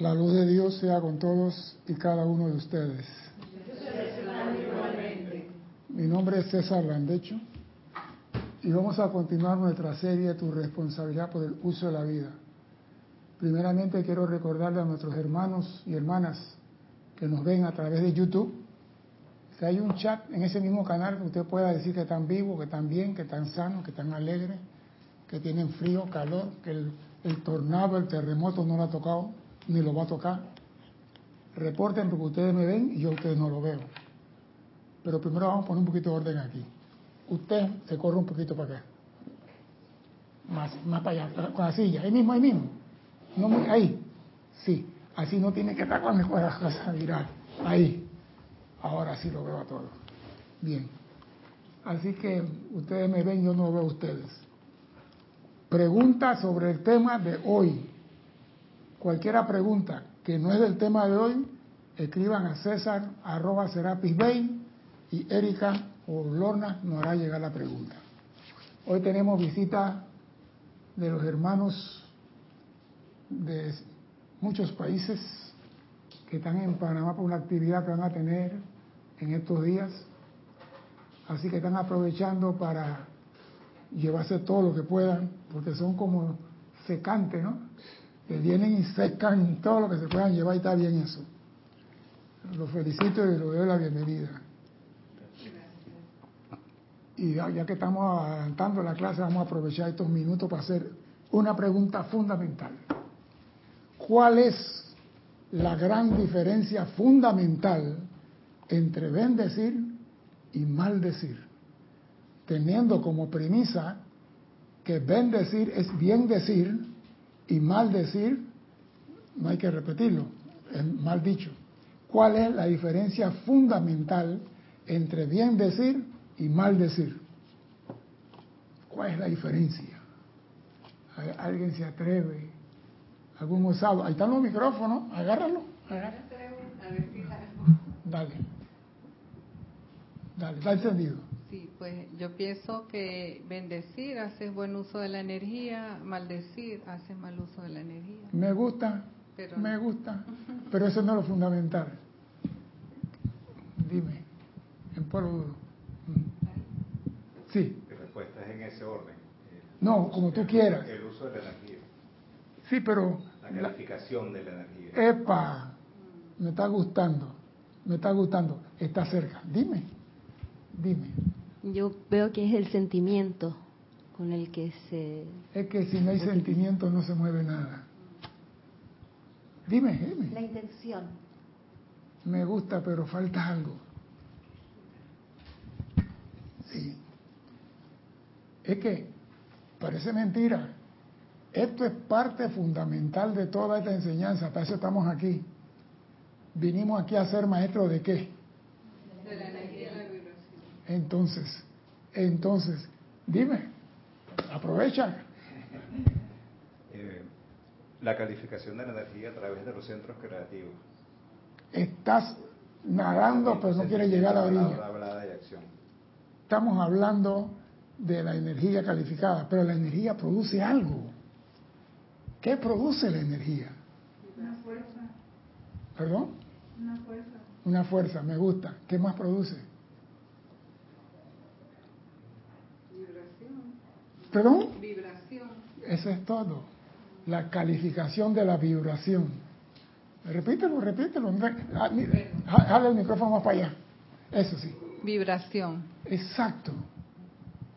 La luz de Dios sea con todos y cada uno de ustedes. Mi nombre es César Landecho y vamos a continuar nuestra serie Tu responsabilidad por el uso de la vida. Primeramente quiero recordarle a nuestros hermanos y hermanas que nos ven a través de YouTube que hay un chat en ese mismo canal que usted pueda decir que están vivos, que están bien, que están sanos, que están alegres, que tienen frío, calor, que el, el tornado, el terremoto no lo ha tocado ni lo va a tocar. Reporten porque ustedes me ven y yo ustedes no lo veo. Pero primero vamos a poner un poquito de orden aquí. Usted se corre un poquito para acá. Más, más para allá, con la silla. Ahí mismo, ahí mismo. No muy, ahí. Sí. Así no tiene que estar con las cosas mirar. Ahí. Ahora sí lo veo a todos. Bien. Así que ustedes me ven, yo no veo a ustedes. Pregunta sobre el tema de hoy. Cualquiera pregunta que no es del tema de hoy, escriban a César arroba Serapis Bay y Erika o Lorna nos hará llegar la pregunta. Hoy tenemos visita de los hermanos de muchos países que están en Panamá por una actividad que van a tener en estos días. Así que están aprovechando para llevarse todo lo que puedan, porque son como secantes, ¿no? Que vienen y secan todo lo que se puedan llevar y está bien eso. Los felicito y les doy la bienvenida. Y ya que estamos adelantando la clase, vamos a aprovechar estos minutos para hacer una pregunta fundamental. ¿Cuál es la gran diferencia fundamental entre bendecir y maldecir? Teniendo como premisa que bendecir es bien decir y mal decir, no hay que repetirlo, es mal dicho. ¿Cuál es la diferencia fundamental entre bien decir y mal decir? ¿Cuál es la diferencia? ¿Alguien se atreve? ¿Algún osado? Ahí están los micrófonos, agárralo. agárralo. Dale. Dale, está encendido. Sí, pues yo pienso que bendecir haces buen uso de la energía, maldecir haces mal uso de la energía. Me gusta, pero... me gusta, pero eso no es lo fundamental. Dime, en polvo duro. Sí. Mi respuesta es en ese orden. No, como tú quieras. El uso de la energía. Sí, pero... La calificación de la energía. Epa, me está gustando, me está gustando. Está cerca. Dime, dime. Yo veo que es el sentimiento con el que se... Es que si no hay sentimiento no se mueve nada. Dime, dime. La intención. Me gusta, pero falta algo. Sí. Es que parece mentira. Esto es parte fundamental de toda esta enseñanza. Para eso estamos aquí. Vinimos aquí a ser maestros de qué? De la energía y la vibración. Entonces, entonces, dime, aprovecha. Eh, la calificación de la energía a través de los centros creativos. Estás nadando, pero no quieres llegar a la orilla. Estamos hablando de la energía calificada, pero la energía produce algo. ¿Qué produce la energía? Una fuerza. ¿Perdón? Una fuerza. Una fuerza, me gusta. ¿Qué más produce? Vibración. ¿Perdón? Vibración. Eso es todo. La calificación de la vibración. Repítelo, repítelo. Ah, jale el micrófono más para allá. Eso sí. Vibración. Exacto.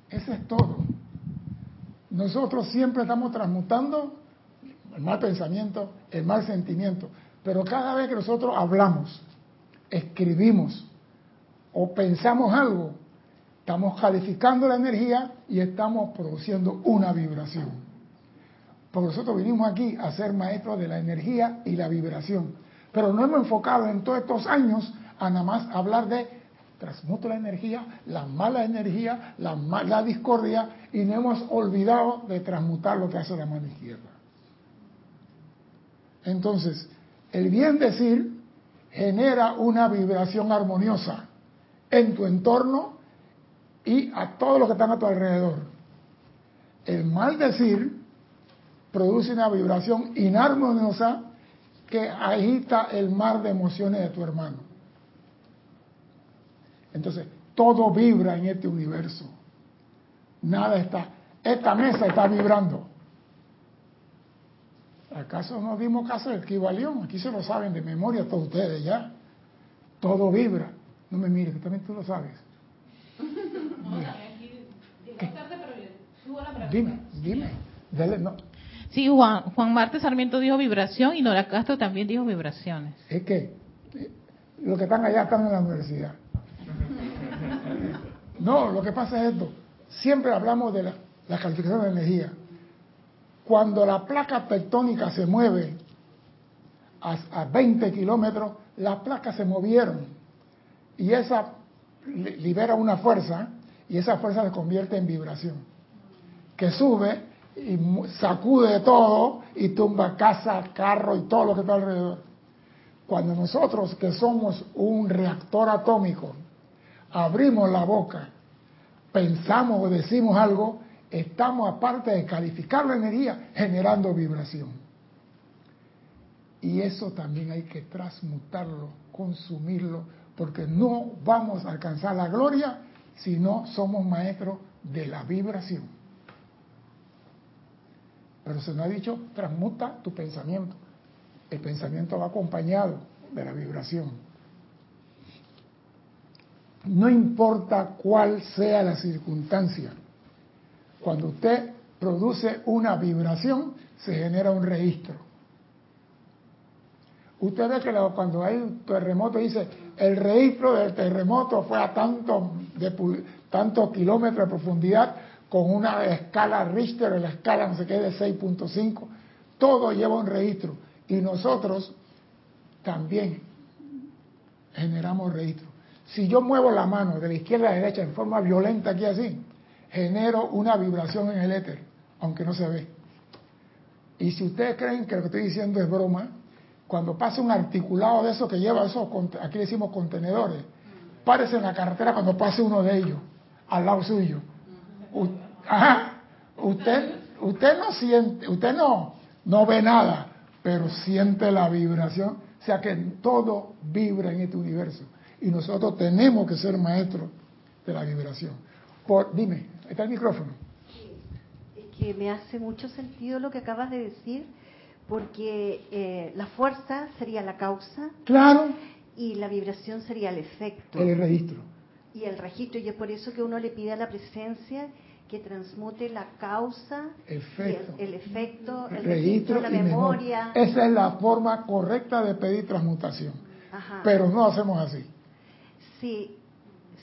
Eso es todo. Nosotros siempre estamos transmutando el mal pensamiento, el mal sentimiento. Pero cada vez que nosotros hablamos, escribimos o pensamos algo, estamos calificando la energía y estamos produciendo una vibración. Porque nosotros vinimos aquí a ser maestros de la energía y la vibración. Pero no hemos enfocado en todos estos años a nada más hablar de transmuto la energía, la mala energía, la mala discordia y no hemos olvidado de transmutar lo que hace la mano izquierda. Entonces, el bien decir genera una vibración armoniosa en tu entorno y a todos los que están a tu alrededor. El mal decir produce una vibración inarmoniosa que agita el mar de emociones de tu hermano. Entonces, todo vibra en este universo. Nada está. Esta mesa está vibrando. ¿Acaso no dimos caso del equivalión? Aquí se lo saben de memoria todos ustedes ya. Todo vibra. No me mires, que también tú lo sabes. Dime, dime. Dale, no. Sí, Juan, Juan Marte Sarmiento dijo vibración y Nora Castro también dijo vibraciones. Es que eh, los que están allá están en la universidad. No, lo que pasa es esto. Siempre hablamos de la, la calificación de energía. Cuando la placa tectónica se mueve a, a 20 kilómetros, las placas se movieron y esa libera una fuerza y esa fuerza se convierte en vibración que sube y sacude todo y tumba casa, carro y todo lo que está alrededor. Cuando nosotros que somos un reactor atómico abrimos la boca, pensamos o decimos algo, estamos aparte de calificar la energía generando vibración. Y eso también hay que transmutarlo, consumirlo, porque no vamos a alcanzar la gloria si no somos maestros de la vibración. Pero se nos ha dicho, transmuta tu pensamiento. El pensamiento va acompañado de la vibración. No importa cuál sea la circunstancia, cuando usted produce una vibración, se genera un registro. Usted ve que cuando hay un terremoto dice, el registro del terremoto fue a tantos tantos kilómetros de profundidad con una escala Richter, la escala no sé qué de 6.5, todo lleva un registro. Y nosotros también generamos registro. Si yo muevo la mano de la izquierda a la derecha en forma violenta aquí así, genero una vibración en el éter, aunque no se ve. Y si ustedes creen que lo que estoy diciendo es broma, cuando pasa un articulado de eso que lleva esos, aquí decimos contenedores, párese en la carretera cuando pase uno de ellos, al lado suyo. U- ajá, usted, usted no siente, usted no, no ve nada, pero siente la vibración. O sea que todo vibra en este universo. Y nosotros tenemos que ser maestros de la vibración. Por, dime, está el micrófono. Es que me hace mucho sentido lo que acabas de decir, porque eh, la fuerza sería la causa Claro, y la vibración sería el efecto. el registro. Y el registro, y es por eso que uno le pide a la presencia que transmute la causa, Efecto. el, el efecto, el registro registro, la memoria. Esa es la forma correcta de pedir transmutación. Ajá. Pero no hacemos así. Sí,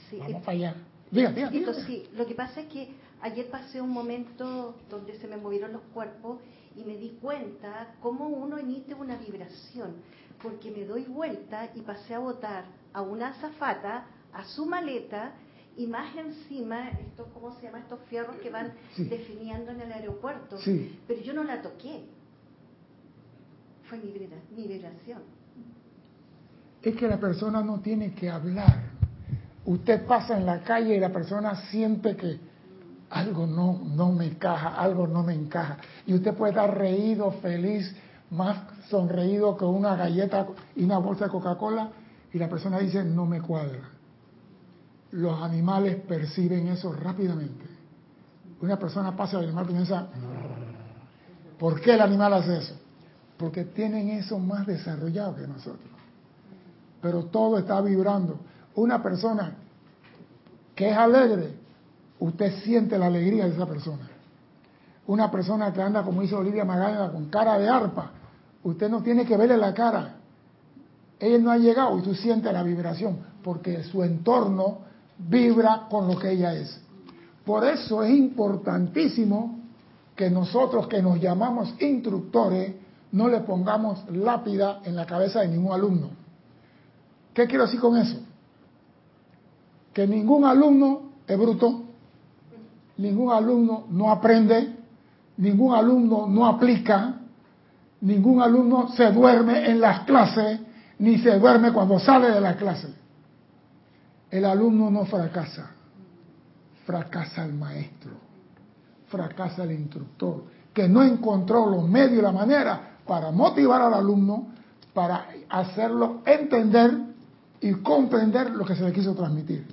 sí. Vamos para allá. Diga, diga, diga. Sí. Lo que pasa es que ayer pasé un momento donde se me movieron los cuerpos y me di cuenta cómo uno emite una vibración, porque me doy vuelta y pasé a botar a una azafata, a su maleta y más encima, esto, ¿cómo se llama? Estos fierros que van Sí. definiendo en el aeropuerto. Sí. Pero yo no la toqué. Fue mi vibración. Es que la persona no tiene que hablar. Usted pasa en la calle y la persona siente que algo no, no me encaja, algo no me encaja. Y usted puede estar reído, feliz, más sonreído que una galleta y una bolsa de Coca-Cola y la persona dice no me cuadra. Los animales perciben eso rápidamente. Una persona pasa del animal y piensa, ¿por qué el animal hace eso? Porque tienen eso más desarrollado que nosotros pero todo está vibrando. Una persona que es alegre, usted siente la alegría de esa persona. Una persona que anda, como hizo Olivia Magaña, con cara de arpa, usted no tiene que verle la cara. Ella no ha llegado y tú sientes la vibración, porque su entorno vibra con lo que ella es. Por eso es importantísimo que nosotros que nos llamamos instructores no le pongamos lápida en la cabeza de ningún alumno. ¿Qué quiero decir con eso? Que ningún alumno es bruto, ningún alumno no aprende, ningún alumno no aplica, ningún alumno se duerme en las clases, ni se duerme cuando sale de la clase. El alumno no fracasa, fracasa el maestro, fracasa el instructor, que no encontró los medios y la manera para motivar al alumno, para hacerlo entender y comprender lo que se le quiso transmitir.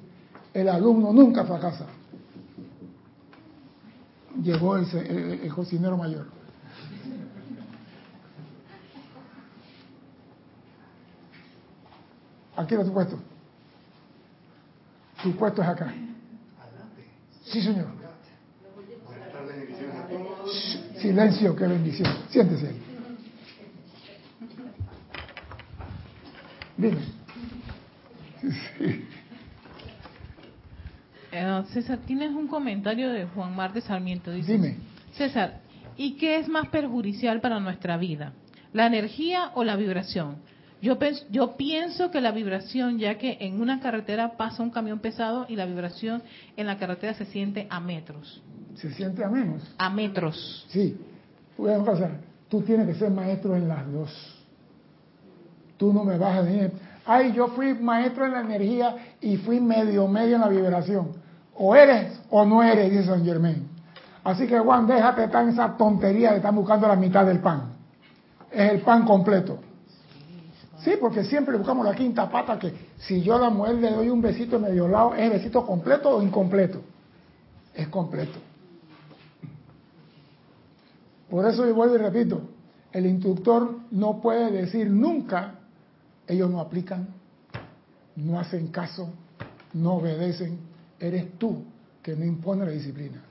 El alumno nunca fracasa. Llegó el, el, el cocinero mayor. Aquí era tu puesto. Tu puesto es acá. Sí, señor. Silencio, qué bendición. Siéntese ahí. Dime. Sí. Eh, César, tienes un comentario de Juan Marte Sarmiento. Dice, Dime. César, ¿y qué es más perjudicial para nuestra vida? ¿La energía o la vibración? Yo, pienso que la vibración, ya que en una carretera pasa un camión pesado y la vibración en la carretera se siente a metros. ¿Se siente a menos? A metros. Sí. Cosa, tú tienes que ser maestro en las dos. Tú no me vas a decir, ay, yo fui maestro en la energía y fui medio medio en la vibración. O eres o no eres, dice San Germain. Así que Juan, déjate estar en esa tontería de estar buscando la mitad del pan. Es el pan completo. Sí, porque siempre buscamos la quinta pata que si yo a la mujer le doy un besito medio lado, ¿es besito completo o incompleto? Es completo. Por eso yo vuelvo y repito, el instructor no puede decir nunca, ellos no aplican, no hacen caso, no obedecen, eres tú que no impone la disciplina.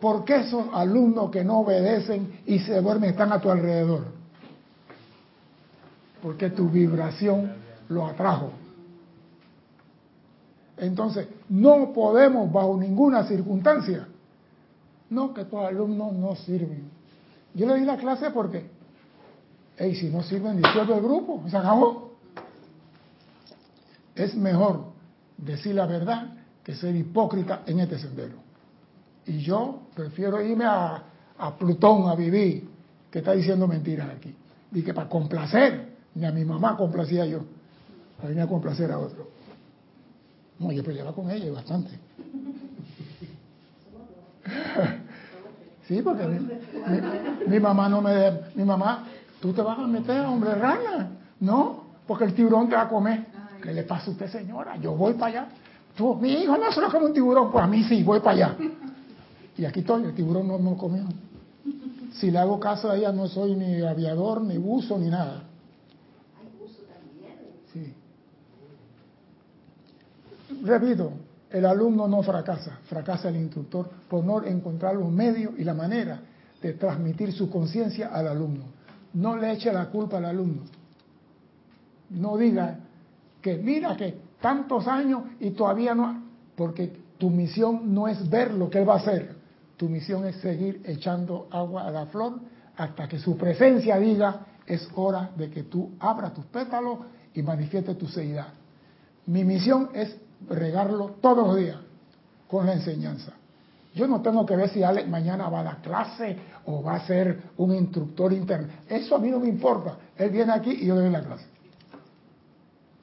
¿Por qué esos alumnos que no obedecen y se duermen están a tu alrededor? Porque tu vibración lo atrajo. Entonces, no podemos bajo ninguna circunstancia, no que tus alumnos no sirven. Yo le di la clase porque, hey, si no sirven, disuelve el grupo, se acabó. Es mejor decir la verdad que ser hipócrita en este sendero. Y yo prefiero irme a, a Plutón a vivir que está diciendo mentiras aquí. Y que para complacer, ni a mi mamá complacía yo, para venir a complacer a otro. No, yo peleaba con ella bastante. Sí, porque mi, mi- mi mamá no me... de- Mi mamá, tú te vas a meter, hombre, rana. No, porque el tiburón te va a comer. ¿Qué le pasa a usted, señora? Yo voy para allá. Tú, mi hijo no se lo come un tiburón, pues a mí sí, voy para allá. Y aquí estoy, el tiburón no me lo comió. Si le hago caso a ella, no soy ni aviador, ni buzo, ni nada. Sí. Repito, el alumno no fracasa, fracasa el instructor por no encontrar los medios y la manera de transmitir su conciencia al alumno. No le eche la culpa al alumno. No diga que mira que tantos años y todavía no, porque tu misión no es ver lo que él va a hacer, tu misión es seguir echando agua a la flor hasta que su presencia diga es hora de que tú abras tus pétalos y manifiestes tu seidad. Mi misión es regarlo todos los días con la enseñanza. Yo no tengo que ver si Alex mañana va a dar clase o va a ser un instructor interno. Eso a mí no me importa. Él viene aquí y yo le doy la clase.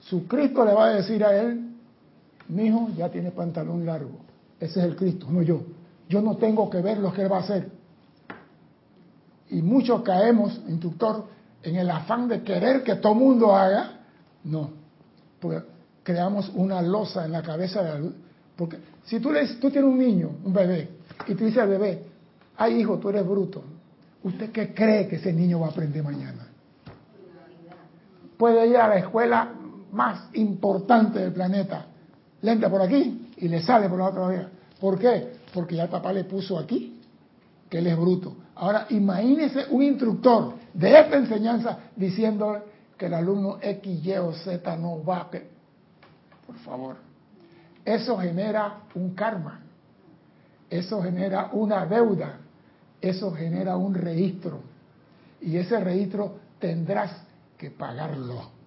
Su Cristo le va a decir a él, mi hijo ya tiene pantalón largo. Ese es el Cristo, no yo. Yo no tengo que ver lo que él va a hacer. Y muchos caemos, instructor, en el afán de querer que todo mundo haga. No, porque creamos una losa en la cabeza de la. Porque si tú, le, tú tienes un niño, un bebé, y tú dices al bebé, ay hijo, tú eres bruto, ¿usted qué cree que ese niño va a aprender mañana? Puede ir a la escuela más importante del planeta, le entra por aquí y le sale por la otra vía. ¿Por qué? Porque ya el papá le puso aquí que él es bruto. Ahora, imagínese un instructor de esta enseñanza diciendo que el alumno X, Y o Z no va que- Por favor. Eso genera un karma. Eso genera una deuda. Eso genera un registro. Y ese registro tendrás que pagarlo.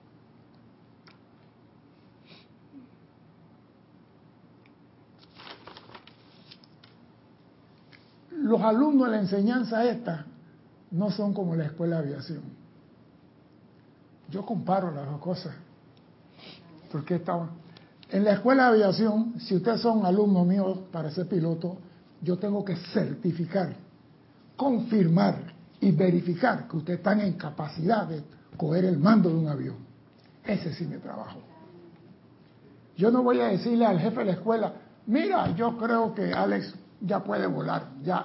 Los alumnos de la enseñanza esta no son como la escuela de aviación. Yo comparo las dos cosas. Porque estaba en la escuela de aviación, si ustedes son alumnos míos para ser piloto, yo tengo que certificar, confirmar y verificar que ustedes están en capacidad de coger el mando de un avión. Ese sí me trabajo. Yo no voy a decirle al jefe de la escuela, mira, yo creo que Alex ya puede volar, ya.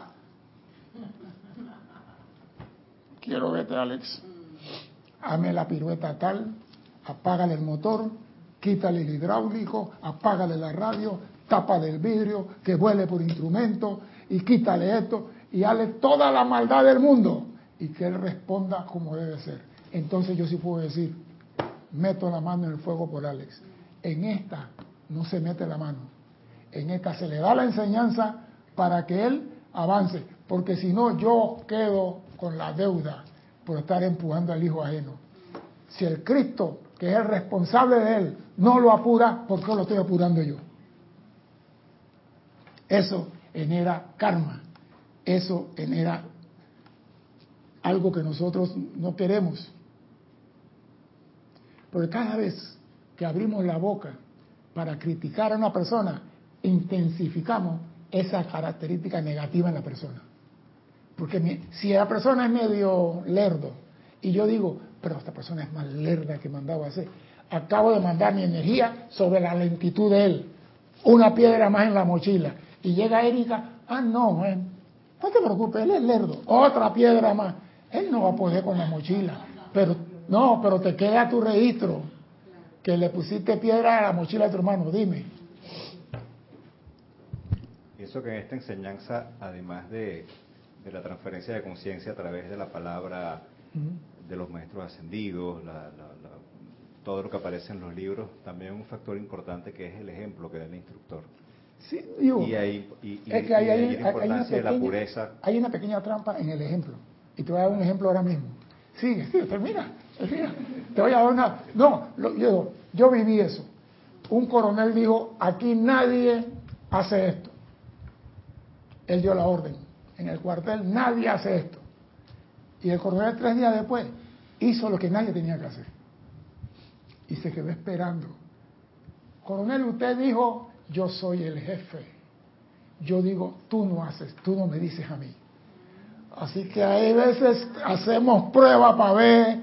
Quiero verte, Alex. Hame la pirueta tal, apágale el motor, quítale el hidráulico, apágale la radio, tápale el vidrio, que vuele por instrumento y quítale esto y hale toda la maldad del mundo y que él responda como debe ser. Entonces yo sí puedo decir, meto la mano en el fuego por Alex. En esta no se mete la mano. En esta se le da la enseñanza para que él avance. Porque si no, yo quedo con la deuda por estar empujando al hijo ajeno. Si el Cristo, que es el responsable de él, no lo apura, ¿por qué lo estoy apurando yo? Eso genera karma. Eso genera algo que nosotros no queremos. Porque cada vez que abrimos la boca para criticar a una persona, intensificamos esa característica negativa en la persona. Porque si la persona es medio lerdo y yo digo, pero esta persona es más lerda que mandaba hacer, acabo de mandar mi energía sobre la lentitud de él, una piedra más en la mochila. Y llega Erika, ah, no, eh, no te preocupes, él es lerdo, otra piedra más. Él no va a poder con la mochila, pero no, pero te queda tu registro que le pusiste piedra a la mochila de tu hermano, dime. Pienso que en esta enseñanza, además de, la transferencia de conciencia a través de la palabra de los maestros ascendidos, todo lo que aparece en los libros, también un factor importante que es el ejemplo que da el instructor. Sí, digo, y hay, es que hay, hay, la importancia de la pureza. Hay una pequeña trampa en el ejemplo. Y te voy a dar un ejemplo ahora mismo. Sigue, sigue, termina, termina. Te voy a dar una... No, yo, yo viví eso. Un coronel dijo, aquí nadie hace esto. Él dio la orden. En el cuartel nadie hace esto. Y el coronel tres días después hizo lo que nadie tenía que hacer. Y se quedó esperando. Coronel, usted dijo, yo soy el jefe. Yo digo, tú no haces, tú no me dices a mí. Así que hay veces hacemos prueba para ver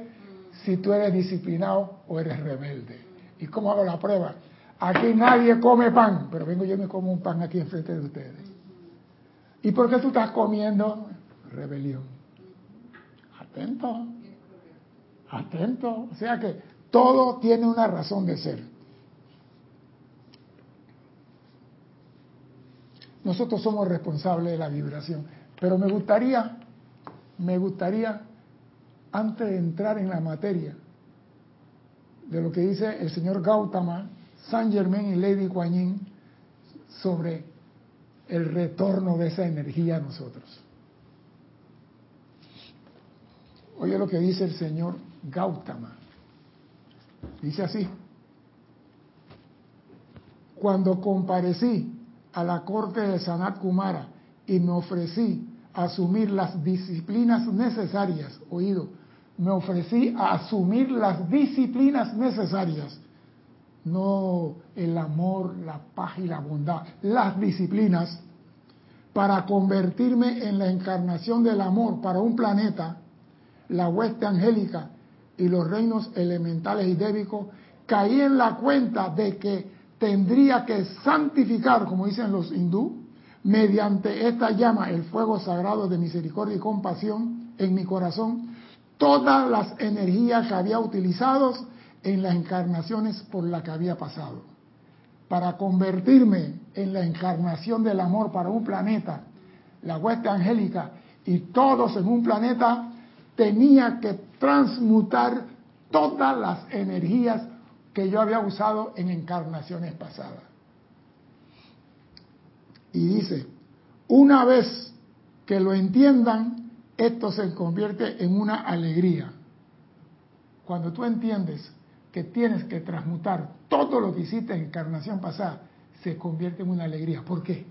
si tú eres disciplinado o eres rebelde. ¿Y cómo hago la prueba? Aquí nadie come pan, pero vengo yo y me como un pan aquí enfrente de ustedes. ¿Y por qué tú estás comiendo? Rebelión. Atento. Atento. O sea que todo tiene una razón de ser. Nosotros somos responsables de la vibración. Pero me gustaría me gustaría, antes de entrar en la materia de lo que dice el señor Gautama, Saint Germain y Lady Kuan sobre el retorno de esa energía a nosotros. Oye lo que dice el señor Gautama. Dice así, cuando comparecí a la corte de Sanat Kumara y me ofrecí asumir las disciplinas necesarias, oído, me ofrecí a asumir las disciplinas necesarias, no el amor, la paz y la bondad, las disciplinas para convertirme en la encarnación del amor para un planeta, la hueste angélica y los reinos elementales y débicos, caí en la cuenta de que tendría que santificar, como dicen los hindú, mediante esta llama, el fuego sagrado de misericordia y compasión en mi corazón, todas las energías que había utilizado en las encarnaciones por las que había pasado. Para convertirme en la encarnación del amor para un planeta, la hueste angélica y todos en un planeta, tenía que transmutar todas las energías que yo había usado en encarnaciones pasadas. Y dice, una vez que lo entiendan, esto se convierte en una alegría. Cuando tú entiendes que tienes que transmutar todo lo que hiciste en encarnación pasada, se convierte en una alegría. ¿Por qué?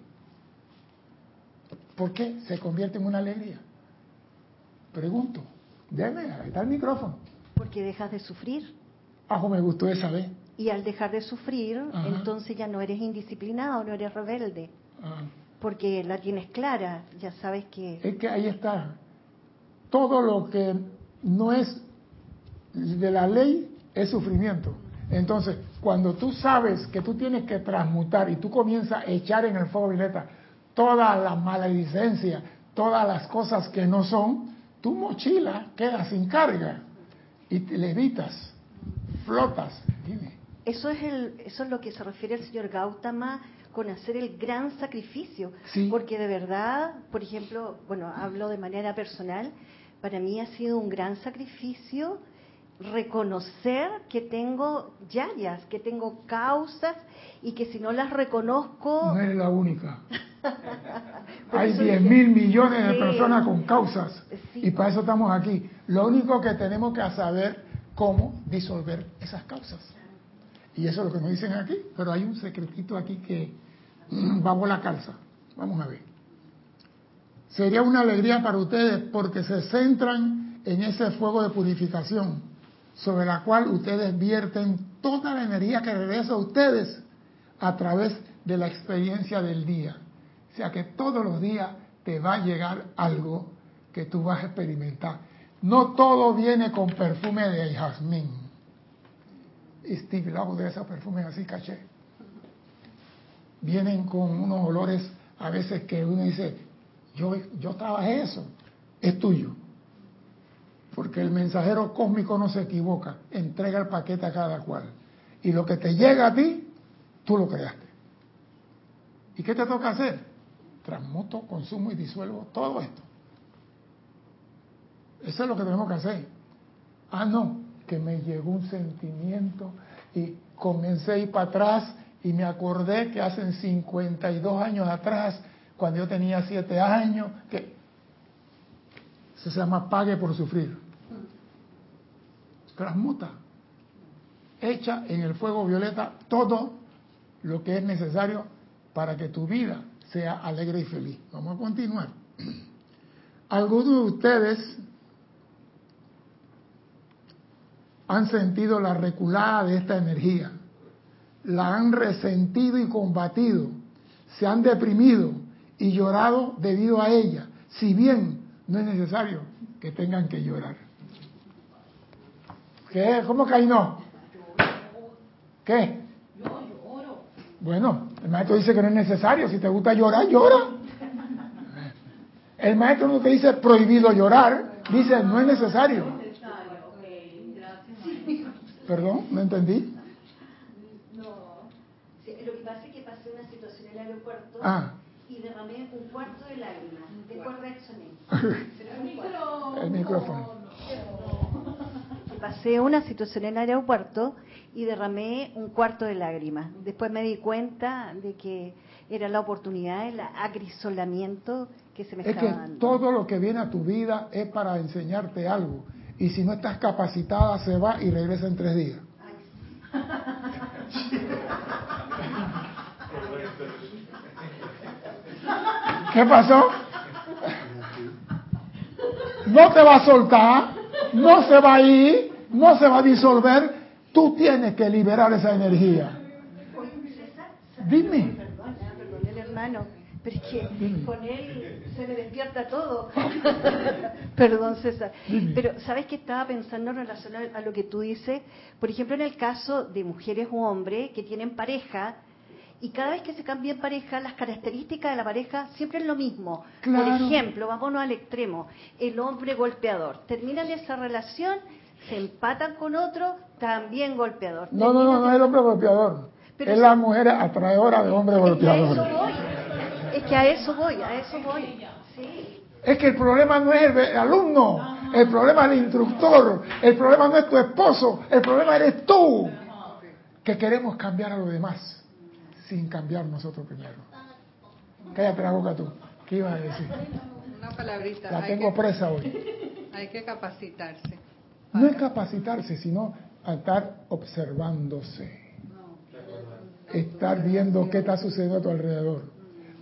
¿Por qué se convierte en una alegría? Pregunto. Ahí está el micrófono. Porque dejas de sufrir. Ajo, me gustó esa vez. Y al dejar de sufrir, entonces ya no eres indisciplinado, no eres rebelde. Ah. Porque la tienes clara, ya sabes que... Es que ahí está. Todo lo que no es de la ley es sufrimiento. Entonces, cuando tú sabes que tú tienes que transmutar y tú comienzas a echar en el fuego violeta toda la maledicencia, todas las cosas que no son, tu mochila queda sin carga y te levitas, flotas. Dime. Eso es, el, eso es lo que se refiere el señor Gautama con hacer el gran sacrificio. Sí. Porque de verdad, por ejemplo, bueno, hablo de manera personal, para mí ha sido un gran sacrificio reconocer que tengo yayas, que tengo causas y que si no las reconozco... No eres la única. Hay eso 10 dije- mil millones de Sí. personas con causas Sí. y para eso estamos aquí. Lo único que tenemos que saber cómo disolver esas causas. Y eso es lo que nos dicen aquí, pero hay un secretito aquí que vamos la calza. Vamos a ver. Sería una alegría para ustedes porque se centran en ese fuego de purificación sobre la cual ustedes vierten toda la energía que regresa a ustedes a través de la experiencia del día. O sea que todos los días te va a llegar algo que tú vas a experimentar. No todo viene con perfume de jazmín. Steve Lau de esos perfumes así caché. Vienen con unos olores a veces que uno dice, yo, yo trabajé eso, es tuyo. Porque el mensajero cósmico no se equivoca, entrega el paquete a cada cual. Y lo que te llega a ti, tú lo creaste. ¿Y qué te toca hacer? Transmuto, consumo y disuelvo todo esto. Eso es lo que tenemos que hacer. Ah, no, que me llegó un sentimiento y comencé a ir para atrás y me acordé que hace 52 años atrás, cuando yo tenía 7 años, que se llama pague por sufrir. Transmuta. Echa en el fuego violeta todo lo que es necesario para que tu vida sea alegre y feliz. Vamos a continuar. Algunos de ustedes han sentido la reculada de esta energía, la han resentido y combatido, se han deprimido y llorado debido a ella, si bien no es necesario que tengan que llorar. ¿Qué? ¿Cómo que ahí no? ¿Qué? Bueno, el maestro dice que no es necesario. Si te gusta llorar, llora. El maestro no te dice prohibido llorar, dice no es necesario. Perdón, no entendí. Sí, lo que pasa es que pasé una situación en el aeropuerto Ah. y derramé un cuarto de lágrimas. ¿De cuál reaccioné? El micrófono. Que pasé una situación en el aeropuerto y derramé un cuarto de lágrimas. Después me di cuenta de que era la oportunidad, el acrisolamiento que se me Es que estaba dando. todo lo que viene a tu vida es para enseñarte algo. Y si no estás capacitada, se va y regresa en tres días. ¿Qué pasó? No te va a soltar, no se va a ir, no se va a disolver. Tú tienes que liberar esa energía. Dime. Perdón, el hermano, pero es que Dime. con él se me despierta todo. Perdón, César. Dime. Pero, ¿sabes qué estaba pensando en relación a, lo que tú dices? Por ejemplo, en el caso de mujeres o hombres que tienen pareja, y cada vez que se cambian pareja, las características de la pareja siempre es lo mismo. Claro. Por ejemplo, vámonos al extremo, el hombre golpeador. Terminan esa relación, se empatan con otro, también golpeador. No, no, no, no es el hombre golpeador. Pero es si- la mujer atraedora de hombre Es que a golpeador. eso voy. Es que a eso voy, a eso voy. Sí. Es que el problema no es el alumno, el problema es el instructor, el problema no es tu esposo, el problema eres tú, que queremos cambiar a los demás sin cambiar nosotros primero. Cállate la boca tú. ¿Qué ibas a decir? Una palabrita. La tengo que- presa hoy. Hay que capacitarse. No es capacitarse, sino a estar observándose. Estar viendo qué está sucediendo a tu alrededor.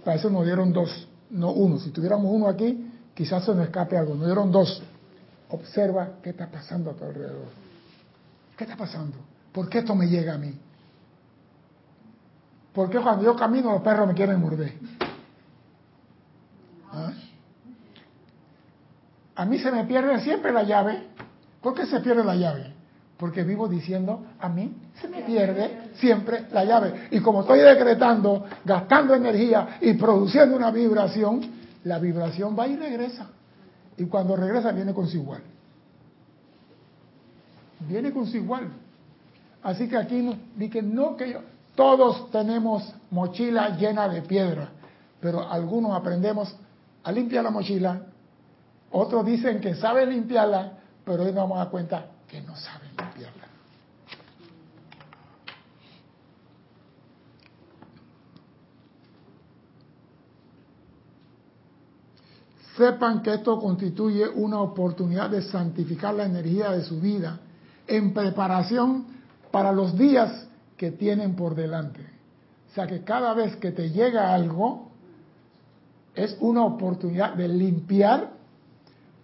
Para eso nos dieron dos, no uno. Si tuviéramos uno aquí, quizás se nos escape algo. Nos dieron dos. Observa qué está pasando a tu alrededor. ¿Qué está pasando? ¿Por qué esto me llega a mí? ¿Por qué cuando yo camino los perros me quieren morder? ¿Ah? A mí se me pierde siempre la llave. ¿Por qué se pierde la llave? porque vivo diciendo, a mí se me pierde siempre la llave. Y como estoy decretando, gastando energía y produciendo una vibración, la vibración va y regresa. Y cuando regresa viene con su igual. Viene con su igual. Así que aquí no, que no que todos tenemos mochila llena de piedra, pero algunos aprendemos a limpiar la mochila, otros dicen que saben limpiarla, pero hoy nos vamos a dar cuenta que no saben limpiarla. Sepan que esto constituye una oportunidad de santificar la energía de su vida en preparación para los días que tienen por delante. O sea que cada vez que te llega algo, es una oportunidad de limpiar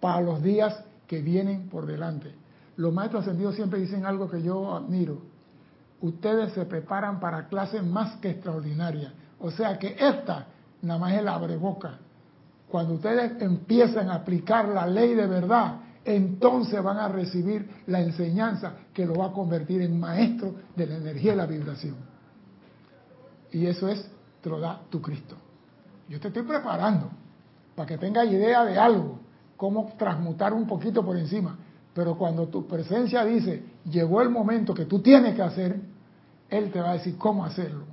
para los días que vienen por delante. Los maestros ascendidos siempre dicen algo que yo admiro. Ustedes se preparan para clases más que extraordinarias. O sea que esta nada más es el abreboca. Cuando ustedes empiecen a aplicar la ley de verdad, entonces van a recibir la enseñanza que lo va a convertir en maestro de la energía y la vibración. Y eso es, te lo da tu Cristo. Yo te estoy preparando para que tengas idea de algo, cómo transmutar un poquito por encima. Pero cuando tu presencia dice, llegó el momento que tú tienes que hacer, Él te va a decir cómo hacerlo.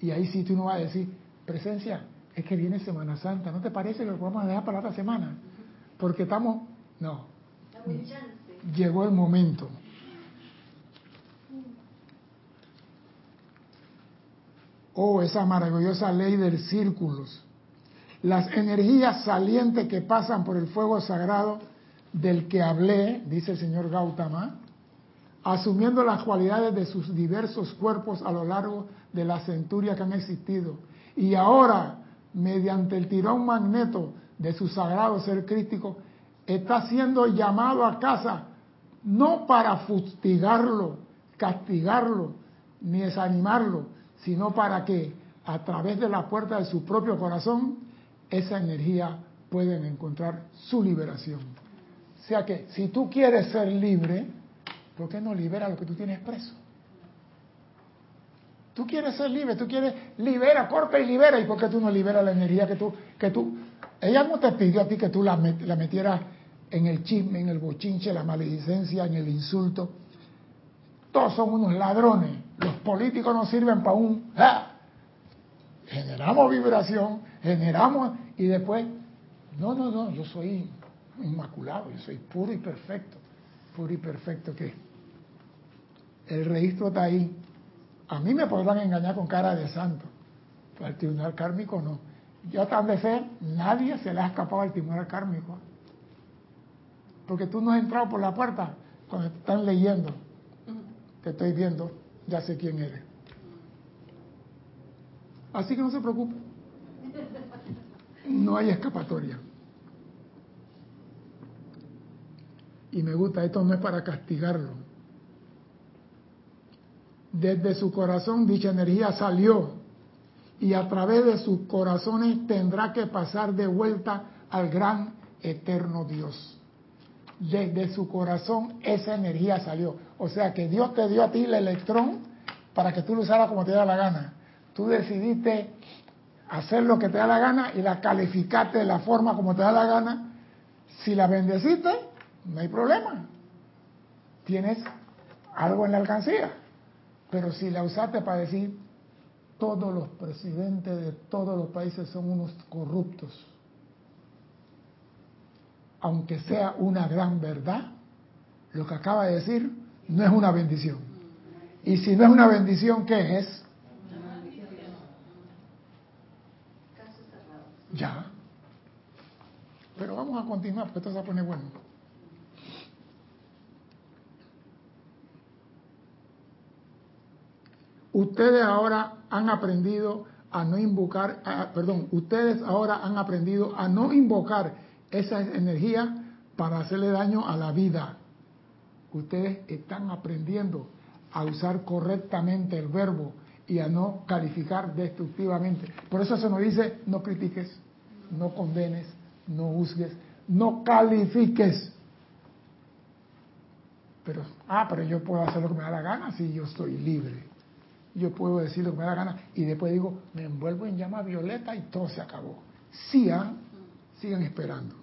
Y ahí sí tú no vas a decir, presencia, es que viene Semana Santa, ¿no te parece que lo vamos a dejar para la otra semana? Porque estamos, no, llegó el momento. Oh, esa maravillosa ley del círculos. Las energías salientes que pasan por el fuego sagrado del que hablé, dice el señor Gautama, asumiendo las cualidades de sus diversos cuerpos a lo largo de las centurias que han existido. Y ahora, mediante el tirón magneto de su sagrado ser crítico, está siendo llamado a casa no para fustigarlo, castigarlo, ni desanimarlo, sino para que a través de la puerta de su propio corazón, esa energía pueden encontrar su liberación. O sea que si tú quieres ser libre, ¿por qué no libera lo que tú tienes preso? Tú quieres ser libre, tú quieres libera, corta y libera, ¿y por qué tú no liberas la energía que tú, que tú, ella no te pidió a ti que tú la, la metieras en el chisme, en el bochinche, la maledicencia, en el insulto. Todos son unos ladrones. Los políticos no sirven para un... Generamos vibración, generamos y después... No, no, no, yo soy inmaculado, yo soy puro y perfecto. Puro y perfecto que el registro está ahí. A mí me podrán engañar con cara de santo, pero al tribunal kármico no. Yo tan de fe, nadie se le ha escapado al tribunal kármico porque tú no has entrado por la puerta cuando te están leyendo. Te estoy viendo, ya sé quién eres. Así que no se preocupe. No hay escapatoria. Y me gusta, esto no es para castigarlo. Desde su corazón dicha energía salió y a través de sus corazones tendrá que pasar de vuelta al gran eterno Dios desde su corazón esa energía salió. O sea que Dios te dio a ti el electrón para que tú lo usaras como te da la gana. Tú decidiste hacer lo que te da la gana y la calificaste de la forma como te da la gana. Si la bendeciste, no hay problema. Tienes algo en la alcancía. Pero si la usaste para decir, todos los presidentes de todos los países son unos corruptos aunque sea una gran verdad, lo que acaba de decir no es una bendición. Y si no es una bendición, ¿qué es? Ya. Pero vamos a continuar porque esto se pone bueno. Ustedes ahora han aprendido a no invocar, perdón, ustedes ahora han aprendido a no invocar esa energía para hacerle daño a la vida. Ustedes están aprendiendo a usar correctamente el verbo y a no calificar destructivamente. Por eso se nos dice no critiques, no condenes, no juzgues, no califiques. Pero, ah, pero yo puedo hacer lo que me da la gana si yo estoy libre. Yo puedo decir lo que me da la gana y después digo, me envuelvo en llama violeta y todo se acabó. Sigan, sigan esperando.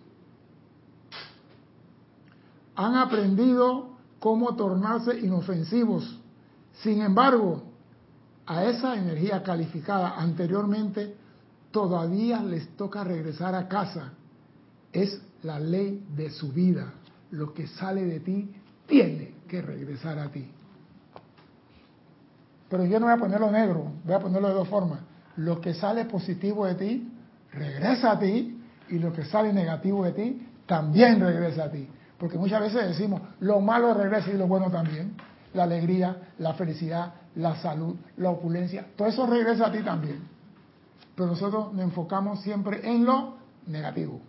Han aprendido cómo tornarse inofensivos. Sin embargo, a esa energía calificada anteriormente todavía les toca regresar a casa. Es la ley de su vida. Lo que sale de ti tiene que regresar a ti. Pero yo no voy a ponerlo negro, voy a ponerlo de dos formas. Lo que sale positivo de ti, regresa a ti, y lo que sale negativo de ti, también regresa a ti. Porque muchas veces decimos, lo malo regresa y lo bueno también. La alegría, la felicidad, la salud, la opulencia, todo eso regresa a ti también. Pero nosotros nos enfocamos siempre en lo negativo.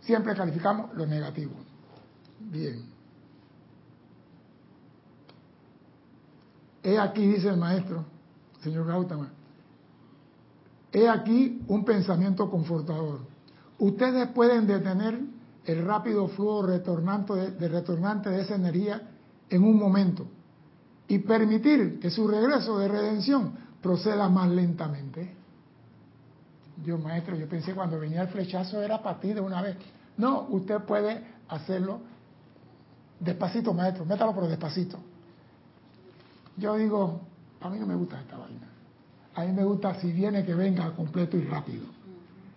Siempre calificamos lo negativo. Bien. He aquí, dice el maestro, señor Gautama, he aquí un pensamiento confortador. Ustedes pueden detener el rápido flujo retornante de, de retornante de esa energía en un momento y permitir que su regreso de redención proceda más lentamente. Yo, maestro, yo pensé cuando venía el flechazo era para ti de una vez. No, usted puede hacerlo despacito, maestro, métalo pero despacito. Yo digo, a mí no me gusta esta vaina. A mí me gusta si viene que venga completo y rápido.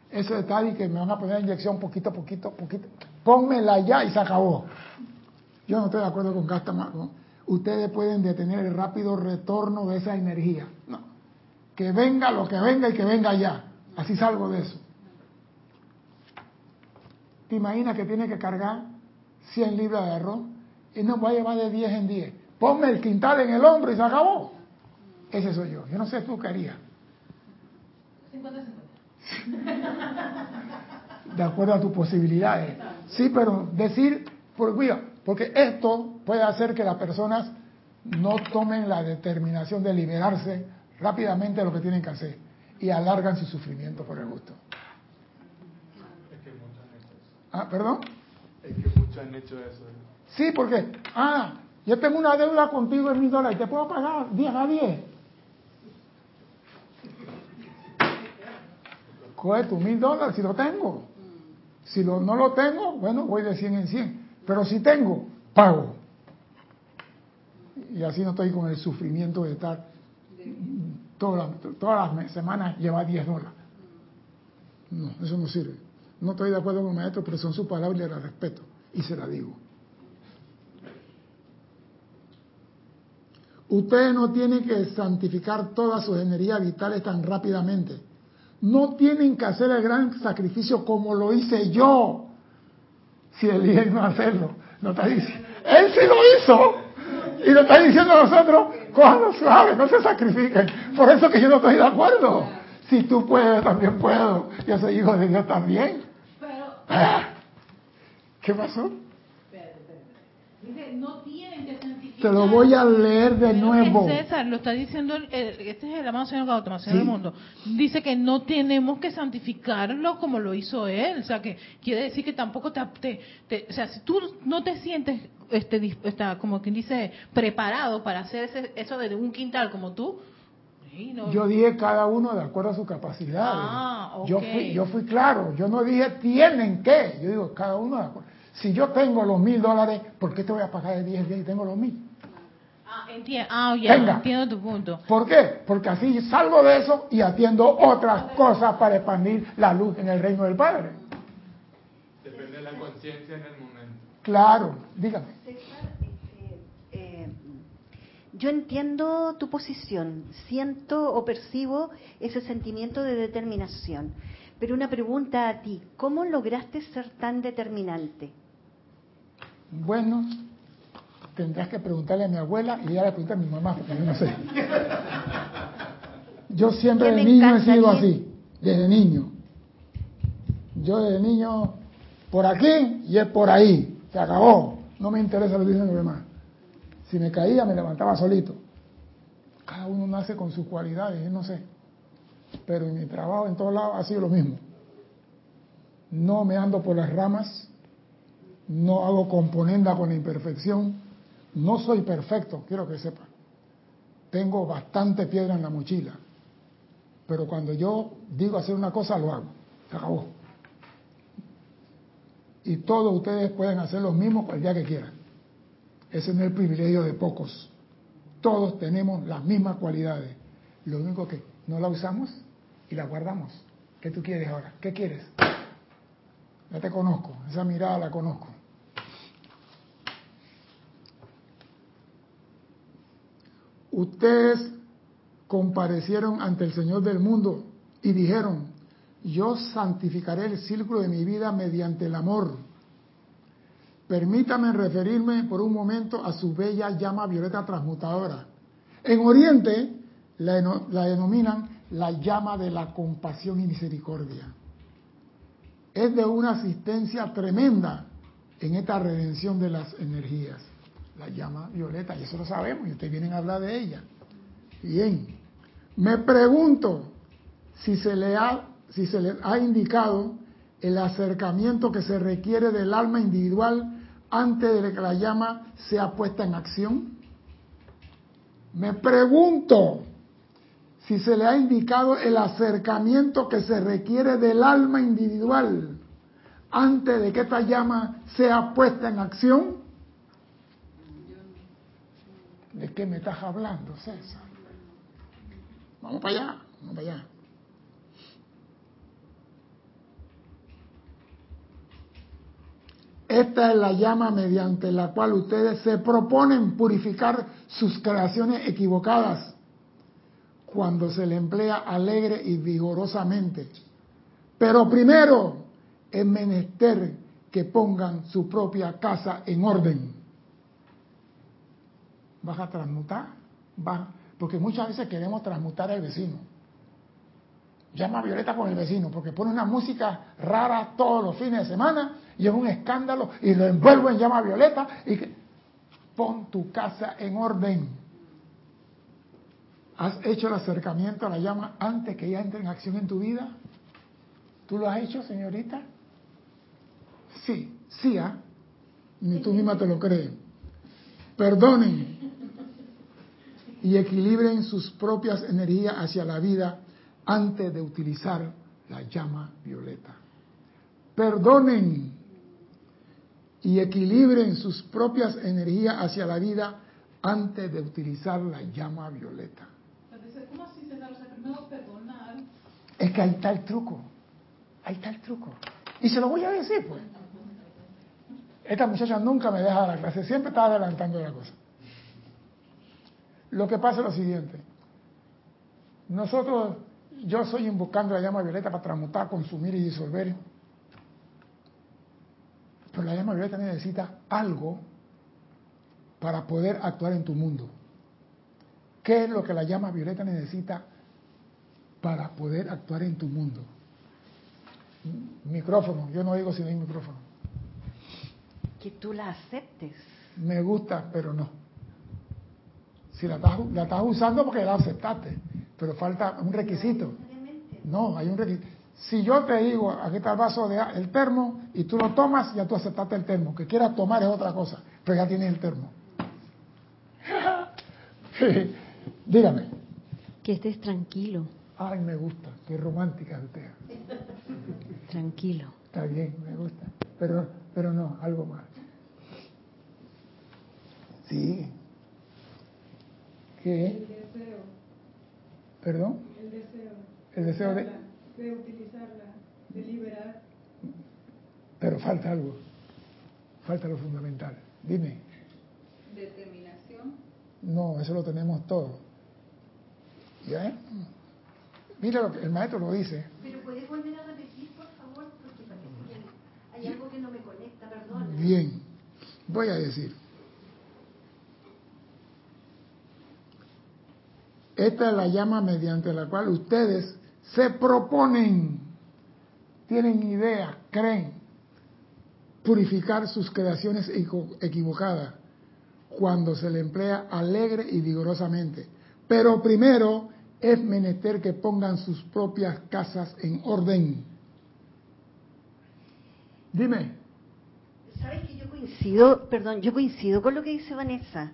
Eso de tal y que me van a poner inyección poquito, poquito, poquito. Pónmela ya y se acabó. Yo no estoy de acuerdo con Gasta Ustedes pueden detener el rápido retorno de esa energía. No. Que venga lo que venga y que venga ya. Así salgo de eso. ¿Te imaginas que tiene que cargar 100 libras de arroz? Y no va a llevar de 10 en 10. Ponme el quintal en el hombro y se acabó. Ese soy yo. Yo no sé tú qué harías. 50-50. De acuerdo a tus posibilidades. Sí, pero decir, por, cuida, porque esto puede hacer que las personas no tomen la determinación de liberarse rápidamente de lo que tienen que hacer y alargan su sufrimiento por el gusto. Es que muchos han hecho eso. Ah, ¿perdón? Es que muchos han hecho eso. Sí, porque, ah, yo tengo una deuda contigo en mil dólares, ¿te puedo pagar 10 a 10? Coge tus mil dólares si lo tengo. Si lo, no lo tengo, bueno, voy de 100 en 100. Pero si tengo, pago. Y así no estoy con el sufrimiento de estar todas las, todas las semanas llevar 10 dólares. No, eso no sirve. No estoy de acuerdo con el maestro, pero son sus palabras y las respeto. Y se la digo. Ustedes no tienen que santificar todas sus energías vitales tan rápidamente. No tienen que hacer el gran sacrificio como lo hice yo. Si eligen no hacerlo. No está diciendo. Él sí lo hizo. Y lo está diciendo a nosotros, cojanlo suave, no se sacrifiquen. Por eso que yo no estoy de acuerdo. Si tú puedes, también puedo. Yo soy hijo de Dios también. Ah. ¿Qué pasó? Dice, no tienen que Te lo voy a leer de nuevo. César, lo está diciendo, el- el- este es el amado señor Gautama, señor Sí. del mundo. Dice que no tenemos que santificarlo como lo hizo él. O sea, que quiere decir que tampoco te, te- te- o sea, si tú no te sientes, este, está, como quien dice, preparado para hacer ese- eso de un quintal como tú, no- Yo dije cada uno de acuerdo a sus capacidades. Ah, yo, fui, yo fui claro, yo no dije tienen que, yo digo cada uno de acuerdo. Si yo tengo los mil dólares, ¿por qué te voy a pagar de 10 días y tengo los mil? Ah, entiendo, ah, ya, Venga. entiendo tu punto. ¿Por qué? Porque así salgo de eso y atiendo otras cosas para expandir la luz en el reino del Padre. Depende de la conciencia en el momento. Claro, dígame. Este, eh, yo entiendo tu posición, siento o percibo ese sentimiento de determinación, pero una pregunta a ti, ¿cómo lograste ser tan determinante? Bueno, tendrás que preguntarle a mi abuela y ella le pregunta a mi mamá, porque yo no sé. Yo siempre de niño he sido así, desde niño. Yo desde niño, por aquí y es por ahí, se acabó. No me interesa lo que dicen los demás. Si me caía, me levantaba solito. Cada uno nace con sus cualidades, yo no sé. Pero en mi trabajo, en todos lados, ha sido lo mismo. No me ando por las ramas, no hago componenda con la imperfección, no soy perfecto, quiero que sepan. Tengo bastante piedra en la mochila, pero cuando yo digo hacer una cosa, lo hago. Se acabó. Y todos ustedes pueden hacer lo mismo día que quieran. Ese no es el privilegio de pocos. Todos tenemos las mismas cualidades. Lo único que no la usamos y la guardamos. ¿Qué tú quieres ahora? ¿Qué quieres? Ya te conozco, esa mirada la conozco. Ustedes comparecieron ante el Señor del mundo y dijeron, yo santificaré el círculo de mi vida mediante el amor. Permítame referirme por un momento a su bella llama violeta transmutadora. En Oriente la, la denominan la llama de la compasión y misericordia. Es de una asistencia tremenda en esta redención de las energías. La llama violeta, y eso lo sabemos, y ustedes vienen a hablar de ella. Bien, me pregunto si se le ha, si se le ha indicado el acercamiento que se requiere del alma individual antes de que la llama sea puesta en acción. Me pregunto si se le ha indicado el acercamiento que se requiere del alma individual antes de que esta llama sea puesta en acción. ¿De qué me estás hablando, César? Vamos para allá, vamos para allá. Esta es la llama mediante la cual ustedes se proponen purificar sus creaciones equivocadas cuando se le emplea alegre y vigorosamente. Pero primero es menester que pongan su propia casa en orden. ¿Vas a transmutar? ¿Vas? Porque muchas veces queremos transmutar al vecino. Llama Violeta con el vecino, porque pone una música rara todos los fines de semana y es un escándalo y lo envuelvo en llama Violeta y pon tu casa en orden ¿Has hecho el acercamiento a la llama antes que ella entre en acción en tu vida? ¿Tú lo has hecho, señorita? Sí, sí, ¿ah? Ni tú misma te lo crees. Perdonen y equilibren sus propias energías hacia la vida antes de utilizar la llama violeta. Perdonen y equilibren sus propias energías hacia la vida antes de utilizar la llama violeta. Es que ahí está el truco. Ahí está el truco. Y se lo voy a decir, pues. Esta muchacha nunca me deja la clase, siempre está adelantando la cosa. Lo que pasa es lo siguiente. Nosotros, yo soy invocando la llama violeta para transmutar, consumir y disolver. Pero la llama violeta necesita algo para poder actuar en tu mundo. ¿Qué es lo que la llama violeta necesita para poder actuar en tu mundo. Micrófono, yo no digo si no hay micrófono. Que tú la aceptes. Me gusta, pero no. Si la estás, la estás usando porque la aceptaste, pero falta un requisito. No, hay un requisito. Si yo te digo, aquí está el vaso de el termo y tú lo tomas, ya tú aceptaste el termo. Que quieras tomar es otra cosa, pero ya tienes el termo. Dígame. Que estés tranquilo. Ay, me gusta, qué romántica usted. Tranquilo. Está bien, me gusta. Pero, pero no, algo más. Sí. ¿Qué? El deseo. ¿Perdón? El deseo. El deseo de... De utilizarla, de liberar. Pero falta algo. Falta lo fundamental. Dime. Determinación. No, eso lo tenemos todo. ¿Ya? Mira lo que el maestro lo dice. Pero puedes volver a repetir, por favor, porque parece que hay algo que no me conecta, perdón. Bien, voy a decir. Esta es la llama mediante la cual ustedes se proponen, tienen idea, creen, purificar sus creaciones equivocadas cuando se le emplea alegre y vigorosamente. Pero primero es menester que pongan sus propias casas en orden. Dime. ¿Sabes que yo coincido, perdón, yo coincido con lo que dice Vanessa?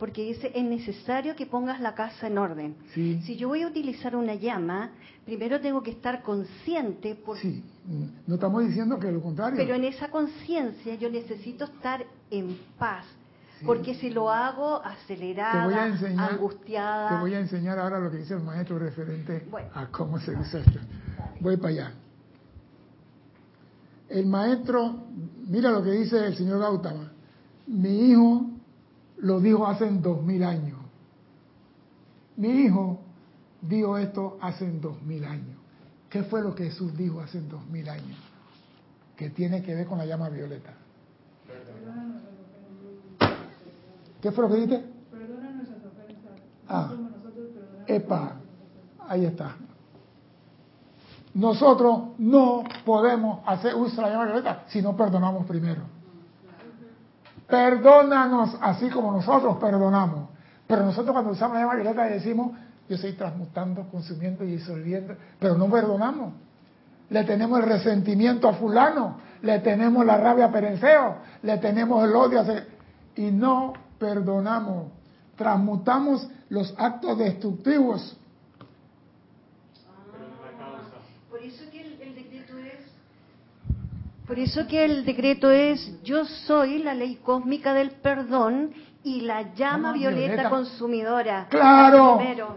Porque dice, es necesario que pongas la casa en orden. Sí. Si yo voy a utilizar una llama, primero tengo que estar consciente, por, Sí, no estamos diciendo que lo contrario. pero en esa conciencia yo necesito estar en paz. Sí. Porque si lo hago acelerada, enseñar, angustiada, te voy a enseñar ahora lo que dice el maestro referente Bueno. a cómo se usa esto. Voy para allá. El maestro, mira lo que dice el señor Gautama. Mi hijo lo dijo hace dos mil años. Mi hijo dijo esto hace dos mil años. ¿Qué fue lo que Jesús dijo hace dos mil años? Que tiene que ver con la llama violeta. ¿Qué fue lo que dijiste? Perdona nuestras ofensas. Ah. Epa, ahí está. Nosotros no podemos hacer uso de la llama violeta si no perdonamos primero. Perdónanos así como nosotros perdonamos. Pero nosotros cuando usamos la llama violeta decimos, yo estoy transmutando, consumiendo y disolviendo, pero no perdonamos. Le tenemos el resentimiento a fulano, le tenemos la rabia a Perenceo, le tenemos el odio a... Y no perdonamos. Transmutamos los actos destructivos Por eso que el, el decreto es. Por eso que el decreto es: Yo soy la ley cósmica del perdón y la llama Ah, violeta, violeta. consumidora. ¡Claro! Primero.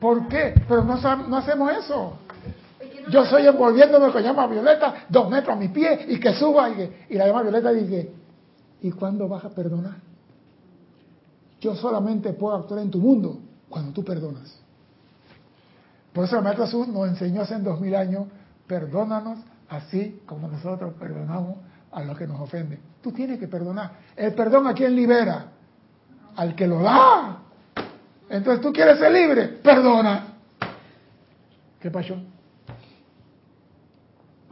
¿Por qué? Pero no, hacemos eso. Yo soy envolviéndome con llama violeta, dos metros a mis pies, y que suba, y, que- y la llama violeta dice, ¿y cuándo vas a perdonar? Yo solamente puedo actuar en tu mundo cuando tú perdonas. Por eso el Maestro Jesús nos enseñó hace dos mil años, perdónanos así como nosotros perdonamos a los que nos ofenden. Tú tienes que perdonar. El perdón a quien libera, al que lo da. Entonces tú quieres ser libre, perdona. ¿Qué pasó?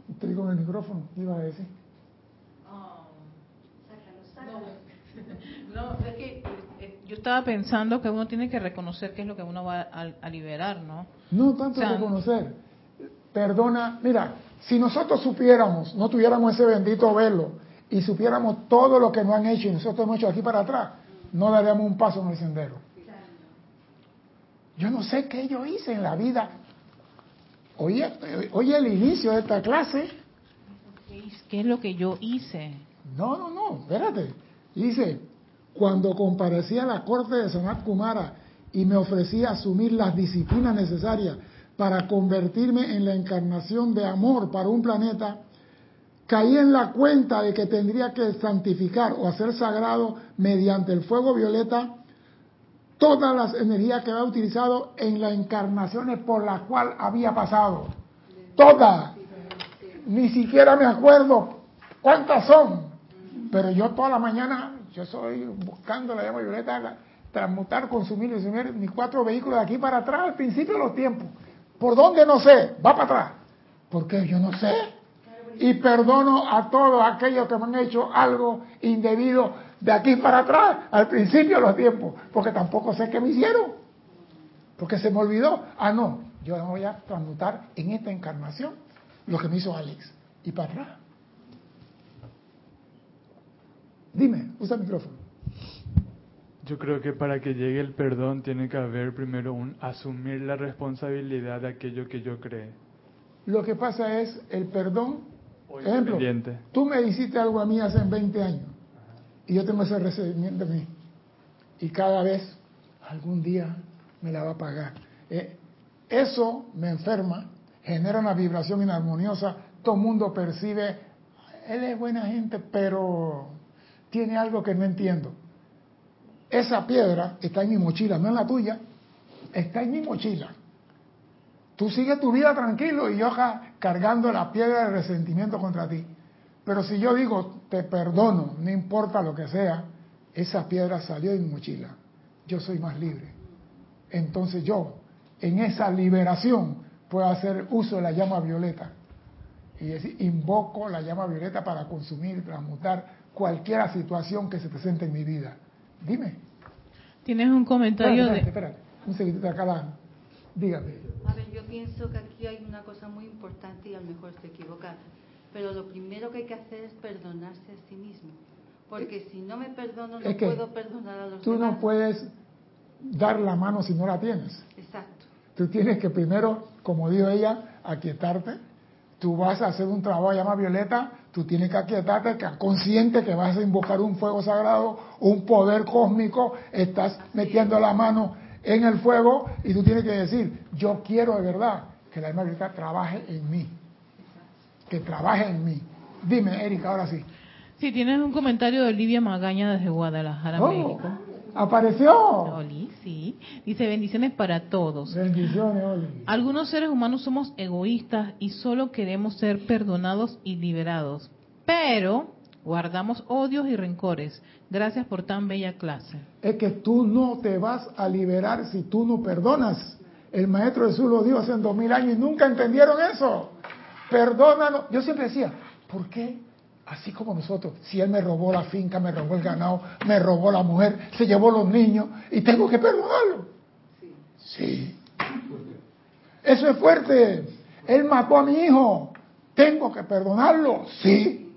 Estoy con el micrófono, iba a decir. No, es que eh, yo estaba pensando que uno tiene que reconocer qué es lo que uno va a, a liberar, ¿no? No tanto O sea, reconocer. Perdona, mira, si nosotros supiéramos, no tuviéramos ese bendito velo y supiéramos todo lo que nos han hecho y nosotros hemos hecho aquí para atrás, no daríamos un paso en el sendero. Yo no sé qué yo hice en la vida. Oye, oye el inicio de esta clase. ¿Qué es- ¿Qué es lo que yo hice? No, no, no, espérate. Dice, cuando comparecí a la corte de Sanat Kumara y me ofrecí a asumir las disciplinas necesarias para convertirme en la encarnación de amor para un planeta, caí en la cuenta de que tendría que santificar o hacer sagrado mediante el fuego violeta todas las energías que había utilizado en las encarnaciones por las cuales había pasado. Todas. Ni siquiera me acuerdo cuántas son. Pero yo toda la mañana, yo estoy buscando la llama violeta, transmutar, consumir, consumir mis cuatro vehículos de aquí para atrás al principio de los tiempos. ¿Por dónde? No sé, va para atrás. Porque yo no sé. Y perdono a todos aquellos que me han hecho algo indebido de aquí para atrás, al principio de los tiempos, porque tampoco sé qué me hicieron. Porque se me olvidó. Ah, no, yo voy a transmutar en esta encarnación lo que me hizo Alex. Y para atrás. Dime, usa el micrófono. Yo creo que para que llegue el perdón tiene que haber primero un asumir la responsabilidad de aquello que yo creé. Lo que pasa es el perdón. O Ejemplo, tú me hiciste algo a mí hace 20 años y yo tengo ese resentimiento de mí. Y cada vez, algún día, me la va a pagar. Eh, eso me enferma, genera una vibración inarmoniosa, todo el mundo percibe, él es buena gente, pero tiene algo que no entiendo. Esa piedra está en mi mochila, no en la tuya, está en mi mochila. Tú sigues tu vida tranquilo y yo acá cargando la piedra del resentimiento contra ti. Pero si yo digo, te perdono, no importa lo que sea, esa piedra salió de mi mochila. Yo soy más libre. Entonces yo, en esa liberación, puedo hacer uso de la llama violeta. Y decir, invoco la llama violeta para consumir, transmutar cualquier situación que se presente en mi vida. Dime. Tienes un comentario Espérate, de... espérate, espérate. Un segundito acá. La... Dígame. A ver, yo pienso que aquí hay una cosa muy importante y a lo mejor estoy equivocada. pero lo primero que hay que hacer es perdonarse a sí mismo. Porque si no me perdono, no Es que puedo perdonar a los Tú demás. no puedes dar la mano si no la tienes. Exacto. Tú tienes que primero, como dijo ella, aquietarte. Tú vas a hacer un trabajo llamado Violeta, tú tienes que aquietarte, que consciente que vas a invocar un fuego sagrado, un poder cósmico, estás metiendo la mano en el fuego y tú tienes que decir, yo quiero de verdad que la alma Violeta trabaje en mí, que trabaje en mí. Dime, Erika, ahora sí. Sí, tienes un comentario de Olivia Magaña desde Guadalajara, Oh, México. Apareció. Oli, sí. Dice bendiciones para todos. Bendiciones, Oli. Algunos seres humanos somos egoístas y solo queremos ser perdonados y liberados. Pero guardamos odios y rencores. Gracias por tan bella clase. es que tú no te vas a liberar si tú no perdonas. El maestro Jesús lo dijo hace dos mil años y nunca entendieron eso. Perdónanos. Yo siempre decía, ¿por qué? Así como nosotros, si él me robó la finca, me robó el ganado, me robó la mujer, se llevó los niños y tengo que perdonarlo. Sí. Eso es fuerte. Él mató a mi hijo. Tengo que perdonarlo. Sí.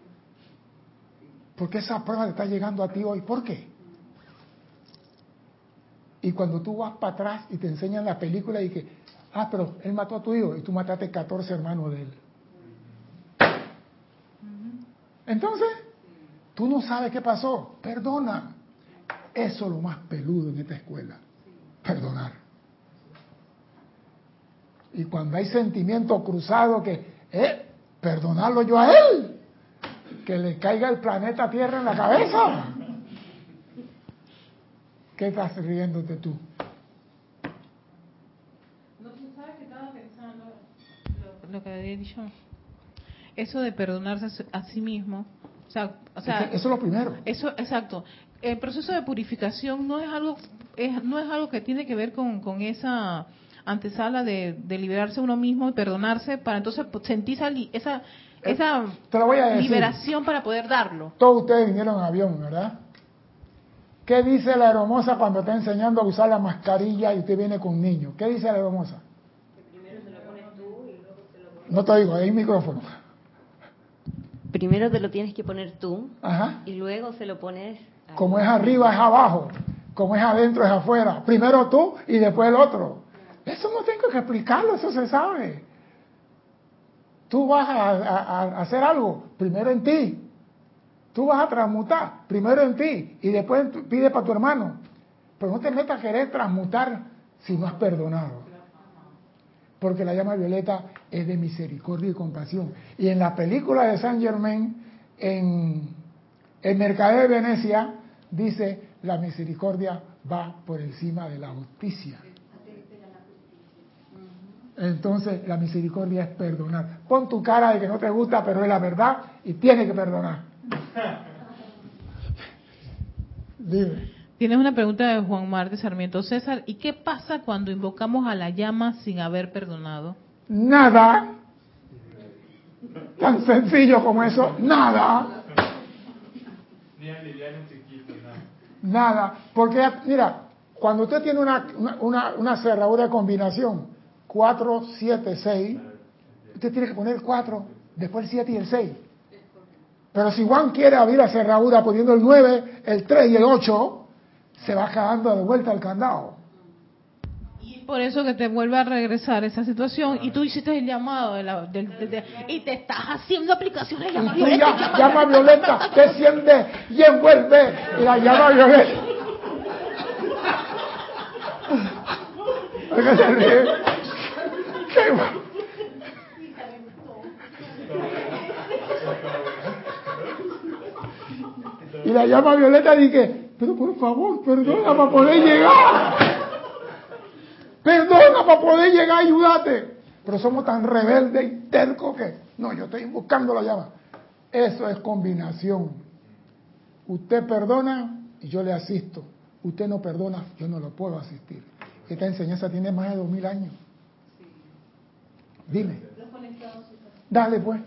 Porque esa prueba le está llegando a ti hoy. ¿Por qué? Y cuando tú vas para atrás y te enseñan la película y que, ah, pero él mató a tu hijo y tú mataste 14 hermanos de él. Entonces, tú no sabes qué pasó. Perdona. Eso es lo más peludo en esta escuela. Perdonar. Y cuando hay sentimiento cruzado que, eh, perdonarlo yo a él. Que le caiga el planeta Tierra en la cabeza. ¿Qué estás riéndote tú? No, tú sabes que estaba pensando lo, lo que había dicho. Eso de perdonarse a sí mismo. O sea, o sea Eso es lo primero. Eso, exacto. El proceso de purificación no es algo, es, no es algo que tiene que ver con, con esa antesala de, de liberarse uno mismo y perdonarse para entonces pues, sentir esa, esa, esa Te lo voy a decir. liberación para poder darlo. Todos ustedes vinieron en avión, ¿verdad? ¿Qué dice la hermosa cuando está enseñando a usar la mascarilla y usted viene con un niño? ¿Qué dice la hermosa? No te oigo, hay micrófono. Primero te lo tienes que poner tú Ajá. y luego se lo pones. a- Como es arriba es abajo, como es adentro es afuera. Primero tú y después el otro. Eso no tengo que explicarlo, eso se sabe. Tú vas a, a- a hacer algo, primero en ti. Tú vas a transmutar, primero en ti y después pide para tu hermano. Pero no te metas a querer transmutar si no has perdonado. Porque la llama violeta es de misericordia y compasión. Y en la película de Saint Germain, en el Mercader de Venecia, dice, la misericordia va por encima de la justicia. Entonces, la misericordia es perdonar. Pon tu cara de que no te gusta, pero es la verdad y tienes que perdonar. Dime. Tienes una pregunta de Juan Marte Sarmiento César. ¿Y qué pasa cuando invocamos a la llama sin haber perdonado? Nada. Tan sencillo como eso, nada. Nada. Porque mira, cuando usted tiene una, una, una, una cerradura de combinación 4, 7, 6, usted tiene que poner 4, después el 7 y el 6. Pero si Juan quiere abrir la cerradura poniendo el 9, el 3 y el 8, se va quedando de vuelta el candado. Y por eso que te vuelve a regresar esa situación y tú hiciste el llamado de la, de- y te estás haciendo aplicaciones de llama tú violeta, ya, llama- llama violeta, desciende y envuelve y la llama violeta. ¿Por qué se ríe? Qué bueno. Y la llama violeta dije, pero por favor, perdona para poder llegar. Perdona para poder llegar, ayúdate. Pero somos tan rebeldes y tercos que, no, yo estoy buscando la llama. Eso es combinación. Usted perdona y yo le asisto. Usted no perdona, yo no lo puedo asistir. Esta enseñanza tiene más de dos mil años. Dime. Dale pues.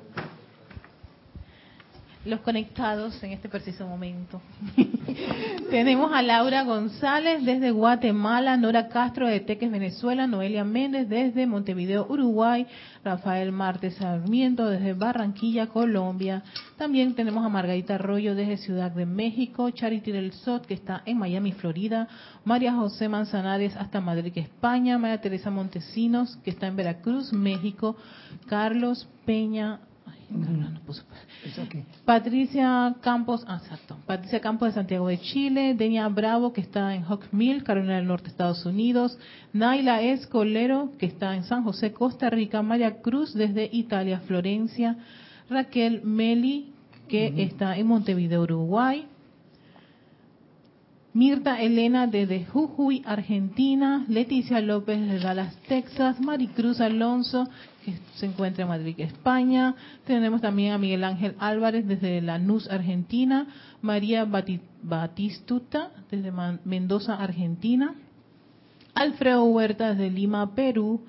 Los conectados en este preciso momento. Tenemos a Laura González desde Guatemala, Nora Castro de Teques, Venezuela, Noelia Méndez desde Montevideo, Uruguay, Rafael Martes Sarmiento desde Barranquilla, Colombia. También tenemos a Margarita Arroyo desde Ciudad de México, Charity del Sot que está en Miami, Florida, María José Manzanares hasta Madrid, España, María Teresa Montesinos que está en Veracruz, México, Carlos Peña Patricia Campos, ah, exacto. Patricia Campos de Santiago de Chile, Denia Bravo que está en Hawk Mill, Carolina del Norte, Estados Unidos, Naila Escolero que está en San José, Costa Rica, María Cruz desde Italia, Florencia, Raquel Meli que está en Montevideo, Uruguay, Mirta Elena desde Jujuy, Argentina, Leticia López de Dallas, Texas, Maricruz Alonso que se encuentra en Madrid, España. Tenemos también a Miguel Ángel Álvarez desde Lanús, Argentina. María Batistuta desde Mendoza, Argentina. Alfredo Huerta desde Lima, Perú.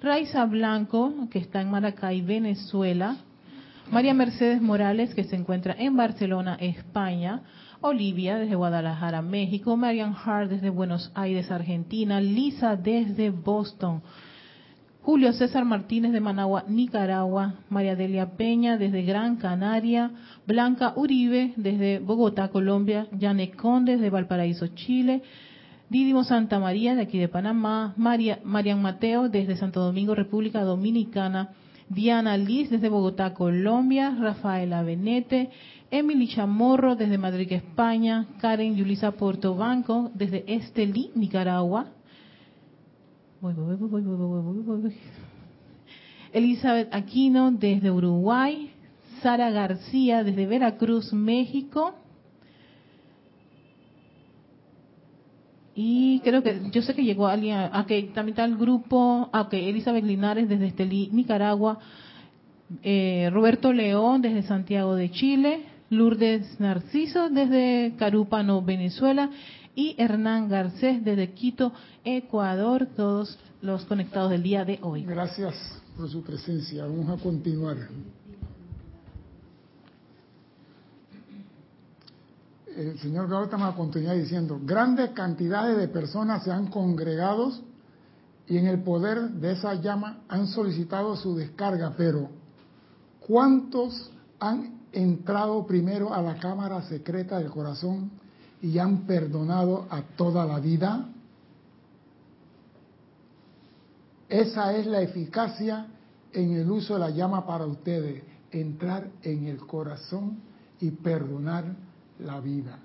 Raiza Blanco, que está en Maracay, Venezuela. María Mercedes Morales, que se encuentra en Barcelona, España. Olivia desde Guadalajara, México. Marian Hart desde Buenos Aires, Argentina. Lisa desde Boston. Julio César Martínez de Managua, Nicaragua, María Delia Peña desde Gran Canaria, Blanca Uribe desde Bogotá, Colombia, Janet Conde desde Valparaíso, Chile, Didimo Santa María de aquí de Panamá, María, Marian Mateo desde Santo Domingo, República Dominicana, Diana Liz desde Bogotá, Colombia, Rafaela Benete, Emily Chamorro desde Madrid, España, Karen Yulisa Portobanco desde Estelí, Nicaragua, Elizabeth Aquino desde Uruguay. Sara García desde Veracruz, México. Y creo que, yo sé que llegó alguien, a, que también está el grupo, a que Elizabeth Linares desde Estelí, Nicaragua, eh, Roberto León desde Santiago de Chile, Lourdes Narciso desde Carúpano, Venezuela, y Hernán Garcés desde Quito, Ecuador, todos los conectados del día de hoy. Gracias por su presencia. Vamos a continuar. El señor Gautama continúa diciendo, grandes cantidades de personas se han congregado y en el poder de esa llama han solicitado su descarga, pero ¿cuántos han entrado primero a la cámara secreta del corazón y han perdonado a toda la vida? Esa es la eficacia en el uso de la llama para ustedes, entrar en el corazón y perdonar la vida.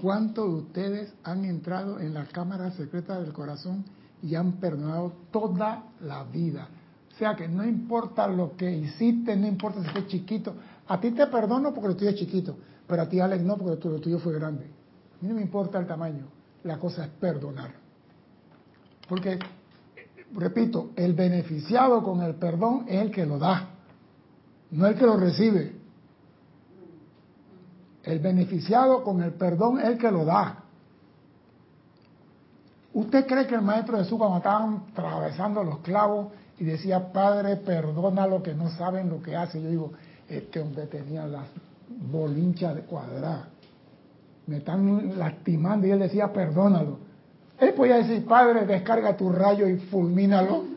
¿Cuántos de ustedes han entrado en la cámara secreta del corazón y han perdonado toda la vida? O sea que no importa lo que hiciste, no importa si fue chiquito. A ti te perdono porque lo tuyo es chiquito, pero a ti Alex no porque lo tuyo fue grande. A mí no me importa el tamaño, la cosa es perdonar. Porque repito, el beneficiado con el perdón es el que lo da, no el que lo recibe. El beneficiado con el perdón es el que lo da. ¿Usted cree que el maestro Jesús cuando estaban atravesando los clavos y decía, Padre, perdona lo que no saben lo que hace? Yo digo, este hombre tenía las bolinchas de cuadrada. Me están lastimando y él decía, perdónalo. Él podía decir, Padre, descarga tu rayo y fulmínalo.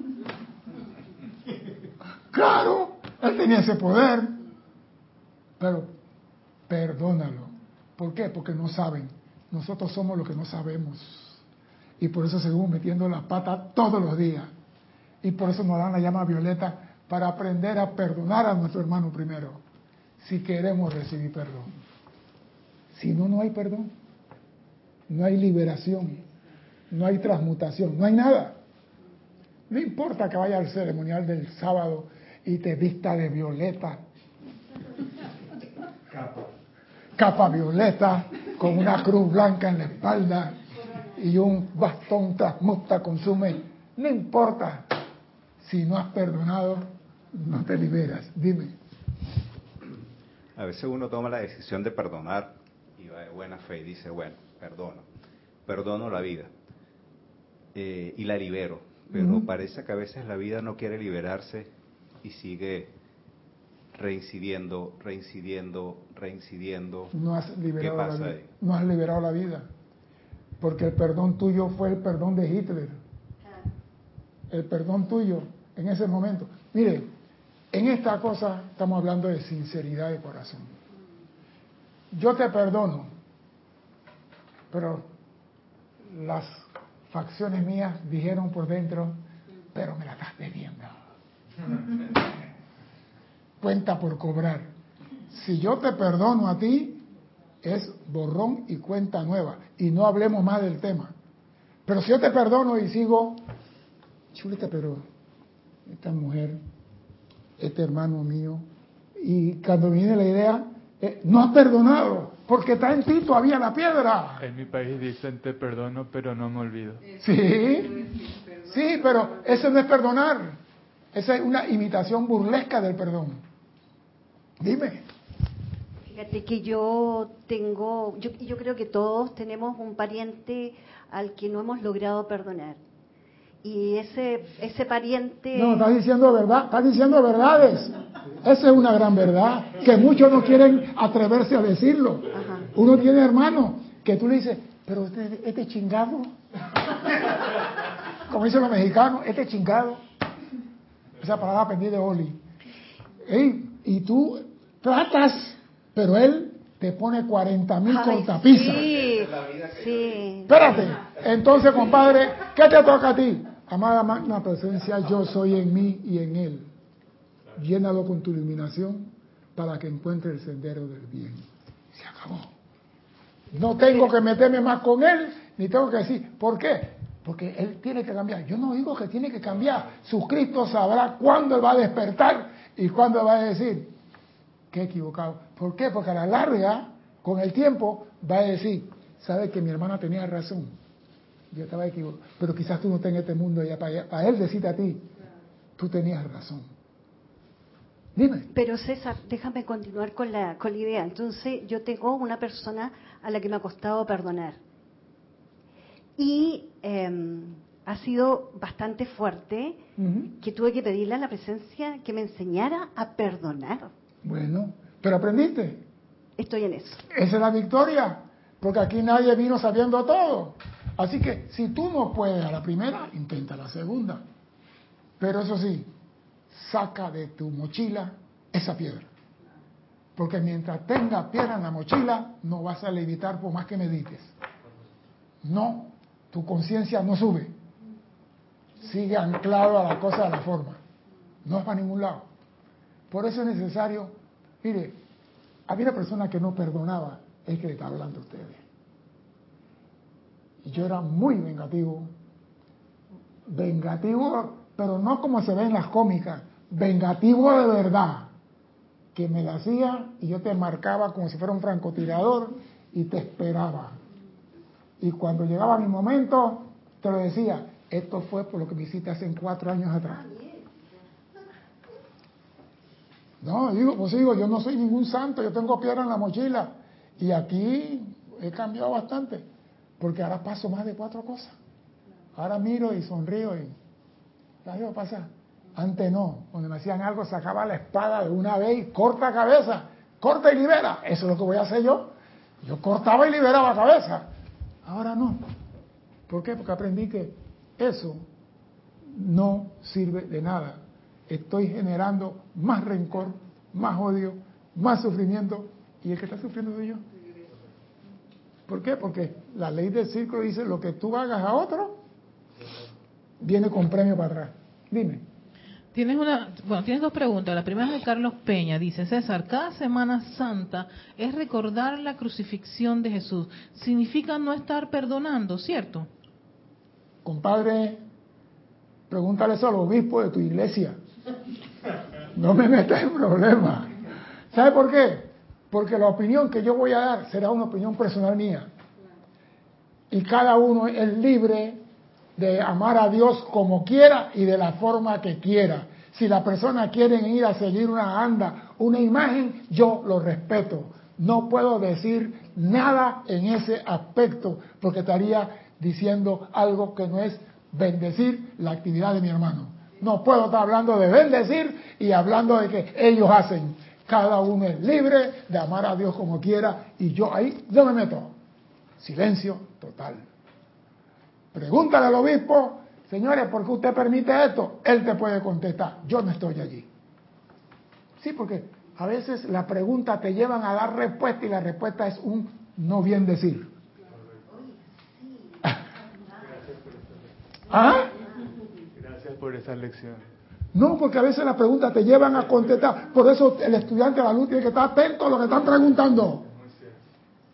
Claro, él tenía ese poder. Pero perdónalo. ¿Por qué? Porque no saben. Nosotros somos los que no sabemos. Y por eso seguimos metiendo la pata todos los días. Y por eso nos dan la llama violeta para aprender a perdonar a nuestro hermano primero. Si queremos recibir perdón. Si no, no hay perdón. No hay liberación no hay transmutación, no hay nada. No importa que vaya al ceremonial del sábado y te vista de violeta, capa, violeta, con una cruz blanca en la espalda y un bastón transmuta, consume. No importa. Si no has perdonado, no te liberas. Dime. A veces uno toma la decisión de perdonar y va de buena fe y dice, bueno, perdono, perdono la vida eh, y la libero. Pero parece que a veces la vida no quiere liberarse y sigue reincidiendo, reincidiendo, reincidiendo. No has liberado ¿Qué pasa la vida. ahí? No has liberado la vida. Porque el perdón tuyo fue el perdón de Hitler. El perdón tuyo en ese momento. Mire, en esta cosa estamos hablando de sinceridad de corazón. Yo te perdono, pero las facciones mías dijeron por dentro, pero me la estás debiendo. Cuenta por cobrar. Si yo te perdono a ti, es borrón y cuenta nueva. Y no hablemos más del tema. Pero si yo te perdono y sigo, chuleta, pero esta mujer, este hermano mío, y cuando viene la idea, eh, no has perdonado, porque está en ti todavía la piedra. En mi país dicen te perdono, pero no me olvido. Sí, sí, pero eso no es perdonar. Esa es una imitación burlesca del perdón. Dime. Fíjate que yo tengo, yo, yo creo que todos tenemos un pariente al que no hemos logrado perdonar. Y ese, ese pariente... No, estás diciendo verdad, estás diciendo verdades. Esa es una gran verdad, que muchos no quieren atreverse a decirlo. Ajá. Uno tiene hermano que tú le dices, pero este, este chingado, como dicen los mexicanos, este chingado. Esa palabra aprendí de Oli. Y tú tratas, pero él te pone 40 mil cortapisas. Sí, sí. Espérate. Entonces, compadre, ¿qué te toca a ti? Amada magna presencia, yo soy en mí y en él. Llénalo con tu iluminación para que encuentre el sendero del bien. Se acabó. No tengo que meterme más con él, ni tengo que decir, ¿por qué? Porque él tiene que cambiar. Yo no digo que tiene que cambiar. Su Cristo sabrá cuándo él va a despertar y cuándo va a decir, he equivocado. ¿Por qué? Porque a la larga, con el tiempo, va a decir, sabe que mi hermana tenía razón. Yo estaba equivocado. Pero quizás tú no estés en este mundo ya para, para él decirte a ti, tú tenías razón. Dime. Pero César, déjame continuar con la, con la idea. Entonces, yo tengo una persona a la que me ha costado perdonar. Y eh, ha sido bastante fuerte que tuve que pedirle a la presencia que me enseñara a perdonar. Bueno, pero aprendiste. Estoy en eso. Esa es la victoria. Porque aquí nadie vino sabiendo todo. Así que si tú no puedes a la primera, intenta la segunda. Pero eso sí, saca de tu mochila esa piedra. Porque mientras tengas piedra en la mochila, no vas a levitar por más que medites. No, tu conciencia no sube. Sigue anclado a la cosa de la forma. No es para ningún lado. Por eso es necesario, mire, había una persona que no perdonaba el que le está hablando a ustedes. Y yo era muy vengativo. Vengativo, pero no como se ve en las cómicas. Vengativo de verdad. Que me la hacía y yo te marcaba como si fuera un francotirador y te esperaba. Y cuando llegaba mi momento, te lo decía, esto fue por lo que me hiciste hace cuatro años atrás. No, digo, pues digo, yo no soy ningún santo, yo tengo piedra en la mochila. Y aquí he cambiado bastante, porque ahora paso más de cuatro cosas. Ahora miro y sonrío y la dejo pasar. Antes no, cuando me hacían algo sacaba la espada de una vez y corta cabeza, corta y libera. Eso es lo que voy a hacer yo. Yo cortaba y liberaba cabeza. Ahora no. ¿Por qué? Porque aprendí que eso no sirve de nada. Estoy generando más rencor, más odio, más sufrimiento y el que está sufriendo soy yo. ¿Por qué? Porque la ley del círculo dice lo que tú hagas a otro viene con premio para atrás. Dime. Tienes una, bueno, tienes dos preguntas. La primera es de Carlos Peña. Dice, César, cada Semana Santa es recordar la crucifixión de Jesús. Significa no estar perdonando, ¿cierto? Compadre, pregúntale eso al obispo de tu iglesia. No me metas en problemas. ¿Sabe por qué? Porque la opinión que yo voy a dar será una opinión personal mía. Y cada uno es libre de amar a Dios como quiera y de la forma que quiera. Si la persona quiere ir a seguir una anda, una imagen, yo lo respeto. No puedo decir nada en ese aspecto porque estaría diciendo algo que no es bendecir la actividad de mi hermano. No puedo estar hablando de bendecir y hablando de que ellos hacen. Cada uno es libre de amar a Dios como quiera y yo ahí yo me meto. Silencio total. Pregúntale al obispo, señores, ¿por qué usted permite esto? Él te puede contestar, yo no estoy allí. Sí, porque a veces las preguntas te llevan a dar respuesta y la respuesta es un no bien decir. ¿Ah? Por esa lección. No, porque a veces las preguntas te llevan a contestar. Por eso el estudiante de la luz tiene que estar atento a lo que están preguntando.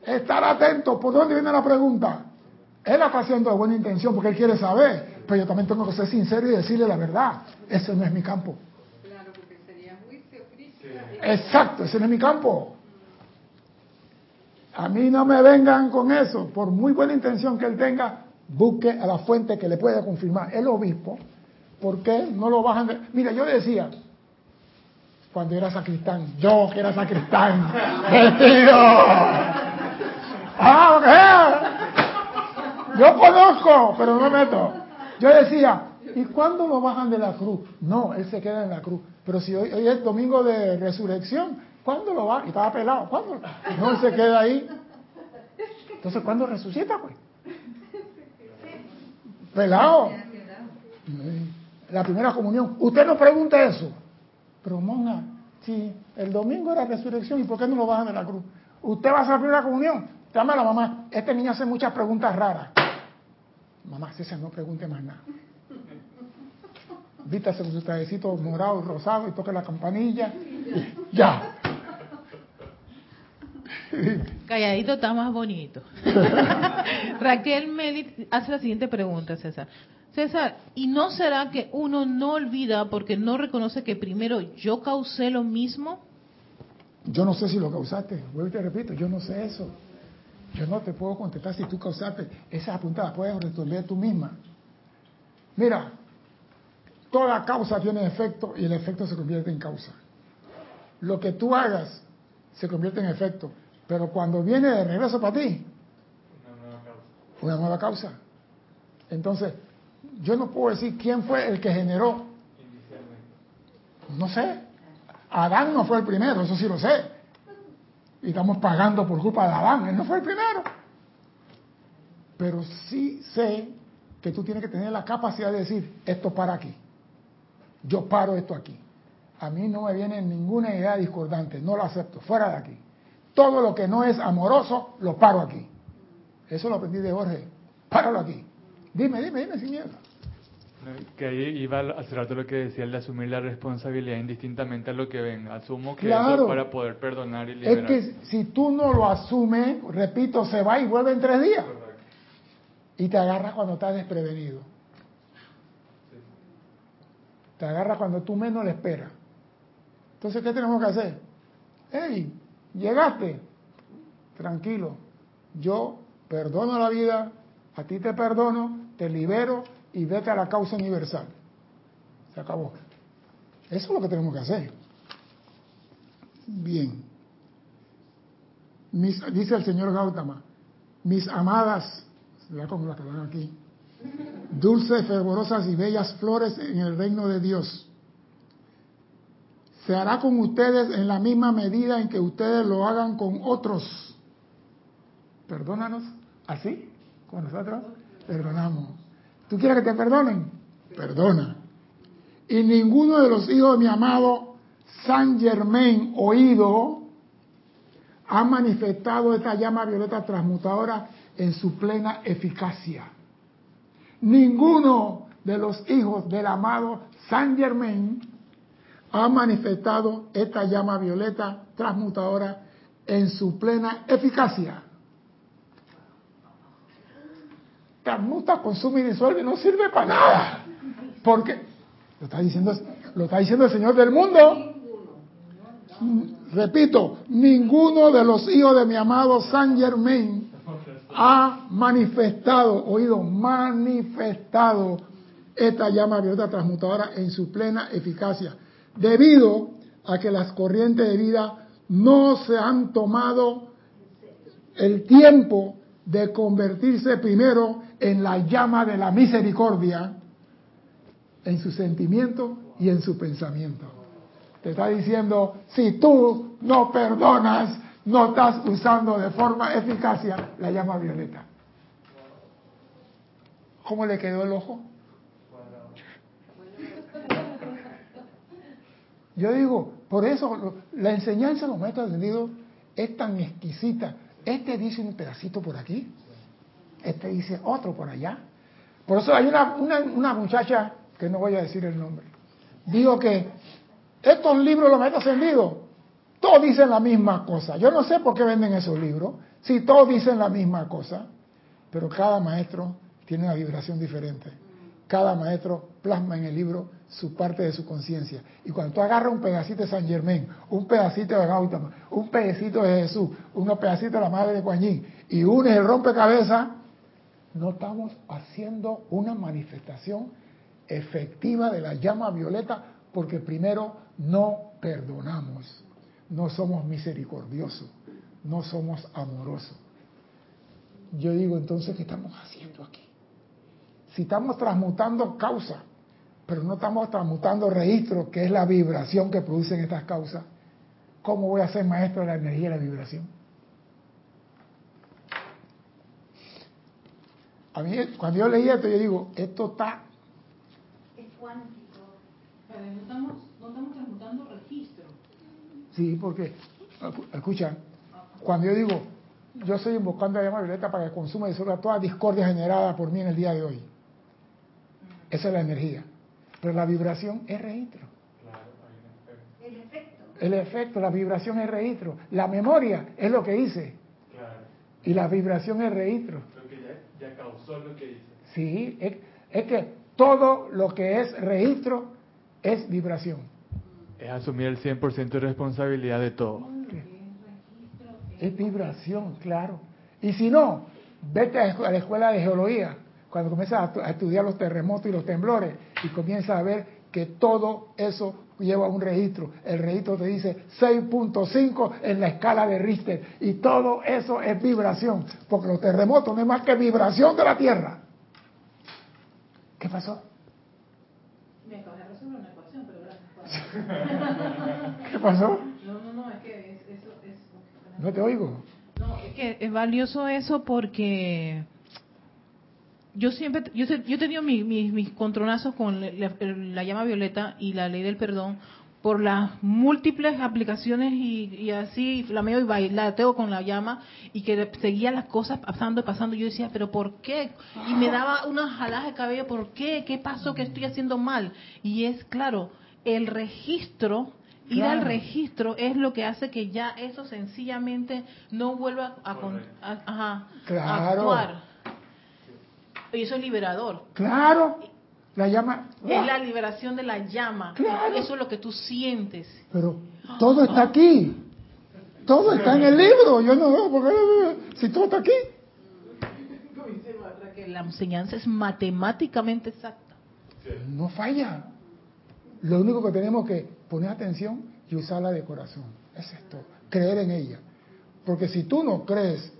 Estar atento. ¿Por dónde viene la pregunta? Él la está haciendo de buena intención porque él quiere saber. Pero yo también tengo que ser sincero y decirle la verdad. Ese no es mi campo. Claro, porque sería juicio, crítica. Exacto, ese no es mi campo. A mí no me vengan con eso. Por muy buena intención que él tenga, busque a la fuente que le pueda confirmar. El obispo, ¿por qué no lo bajan? De... Mira, yo decía, cuando era sacristán, yo que era sacristán, vestido. Ah. Yo conozco, pero no me meto. Yo decía, ¿y cuándo lo bajan de la cruz? No, él se queda en la cruz. Pero si hoy, hoy es domingo de resurrección, ¿cuándo lo bajan? Y estaba pelado, ¿cuándo? No, él se queda ahí. Entonces, ¿cuándo resucita, pues? Pelado. La primera comunión. Usted no pregunta eso. Pero, monja, si el domingo era resurrección, ¿y por qué no lo bajan de la cruz? Usted va a hacer la primera comunión. Llama a la mamá. Este niño hace muchas preguntas raras. Mamá, César, no pregunte más nada. Vítase con su trajecito morado, rosado y toque la campanilla. Ya. Calladito está más bonito. Raquel Meli hace la siguiente pregunta, César. César, ¿y no será que uno no olvida porque no reconoce que primero yo causé lo mismo? Yo no sé si lo causaste. Vuelvo y te repito, yo no sé eso. Yo no te puedo contestar si tú causaste. Esas apuntadas puedes resolver tú misma. Mira, toda causa tiene efecto y el efecto se convierte en causa. Lo que tú hagas se convierte en efecto. Pero cuando viene de regreso para ti, Una nueva causa. una nueva causa. Entonces, yo no puedo decir quién fue el que generó. No sé. Adán no fue el primero, eso sí lo sé. Y estamos pagando por culpa de Adán, él no fue el primero. Pero sí sé que tú tienes que tener la capacidad de decir, esto para aquí. Yo paro esto aquí. A mí no me viene ninguna idea discordante, no lo acepto, fuera de aquí. Todo lo que no es amoroso, lo paro aquí. Eso lo aprendí de Jorge. Páralo aquí. Dime, dime, dime sin miedo. Que ahí iba hace rato lo que decía, el de asumir la responsabilidad indistintamente a lo que venga. Asumo que Claro. eso para poder perdonar y Es liberar. que si tú no lo asumes, repito, se va y vuelve en tres días. Y te agarra cuando estás desprevenido. Te agarra cuando tú menos le esperas. Entonces, ¿qué tenemos que hacer? Hey, llegaste. Tranquilo. Yo perdono la vida, a ti te perdono, te libero y vete a la causa universal. Se acabó. Eso es lo que tenemos que hacer. Bien. Dice el señor Gautama, mis amadas, como la que aquí, dulces, fervorosas y bellas flores en el reino de Dios. Se hará con ustedes en la misma medida en que ustedes lo hagan con otros. Perdónanos, así, con nosotros, perdonamos. ¿Tú quieres que te perdonen? Perdona. Y ninguno de los hijos de mi amado San Germain oído ha manifestado esta llama violeta transmutadora en su plena eficacia. Ninguno de los hijos del amado San Germain ha manifestado esta llama violeta transmutadora en su plena eficacia. Transmuta, consume y disuelve, no sirve para nada. Porque lo está diciendo, lo está diciendo el Señor del mundo. Repito, ninguno de los hijos de mi amado San Germain ha manifestado, oído, manifestado esta llama violeta transmutadora en su plena eficacia, debido a que las corrientes de vida no se han tomado el tiempo de convertirse primero en la llama de la misericordia, en su sentimiento y en su pensamiento. Te está diciendo, si tú no perdonas, no estás usando de forma eficacia la llama violeta. ¿Cómo le quedó el ojo? Yo digo, por eso la enseñanza de los maestros ascendidos es tan exquisita. Este dice un pedacito por aquí, este dice otro por allá. Por eso hay una, una, muchacha, que no voy a decir el nombre, digo que estos libros los maestros ascendidos, todos dicen la misma cosa. Yo no sé por qué venden esos libros, si todos dicen la misma cosa, pero cada maestro tiene una vibración diferente. Cada maestro plasma en el libro su parte de su conciencia. Y cuando tú agarras un pedacito de San Germán, un pedacito de Gautama, un pedacito de Jesús, unos pedacitos de la madre de Kuan y unes el rompecabezas, no estamos haciendo una manifestación efectiva de la llama violeta porque primero no perdonamos, no somos misericordiosos, no somos amorosos. Yo digo entonces, ¿qué estamos haciendo aquí? Si estamos transmutando causa, pero no estamos transmutando registro, que es la vibración que producen estas causas, ¿cómo voy a ser maestro de la energía y la vibración? A mí, cuando yo leí esto, yo digo, esto está... Es cuántico. Pero no estamos, no estamos transmutando registro. Sí, porque, escucha, cuando yo digo, yo estoy invocando a la llama violeta para que consuma y disuelva toda discordia generada por mí en el día de hoy. Esa es la energía. Pero la vibración es registro. El efecto. El efecto, la vibración es registro. La memoria es lo que hice. Y la vibración es registro. Lo que ya, causó lo que hice. Sí, es, es que todo lo que es registro es vibración. Es asumir el 100% de responsabilidad de todo. Es vibración, claro. Y si no, vete a la escuela de geología cuando comienzas a, estudiar los terremotos y los temblores y comienzas a ver que todo eso lleva un registro. El registro te dice 6.5 en la escala de Richter y todo eso es vibración, porque los terremotos no es más que vibración de la Tierra. ¿Qué pasó? Me acabas de resolver una ecuación, pero gracias. ¿Qué pasó? No, no, no, es que eso es... No te oigo. No, es que es valioso eso porque yo siempre, yo, yo he tenido mis, mis, contronazos con la, llama violeta y la ley del perdón por las múltiples aplicaciones y, así flameo y bailateo con la llama y que seguía las cosas pasando y pasando. Yo decía, pero ¿por qué? Y me daba unas jaladas de cabello, ¿por qué? ¿Qué pasó? ¿Qué estoy haciendo mal? Y es claro, el registro Ir al registro es lo que hace que ya eso sencillamente no vuelva a, a, a actuar. Y eso es liberador. Claro. La llama. Es la liberación de la llama. Claro. Eso es lo que tú sientes. Pero todo está aquí. Todo está en el libro. Yo no veo porque si todo está aquí. La enseñanza es matemáticamente exacta. No falla. Lo único que tenemos que poner atención y usarla de corazón. Es esto. Creer en ella. Porque si tú no crees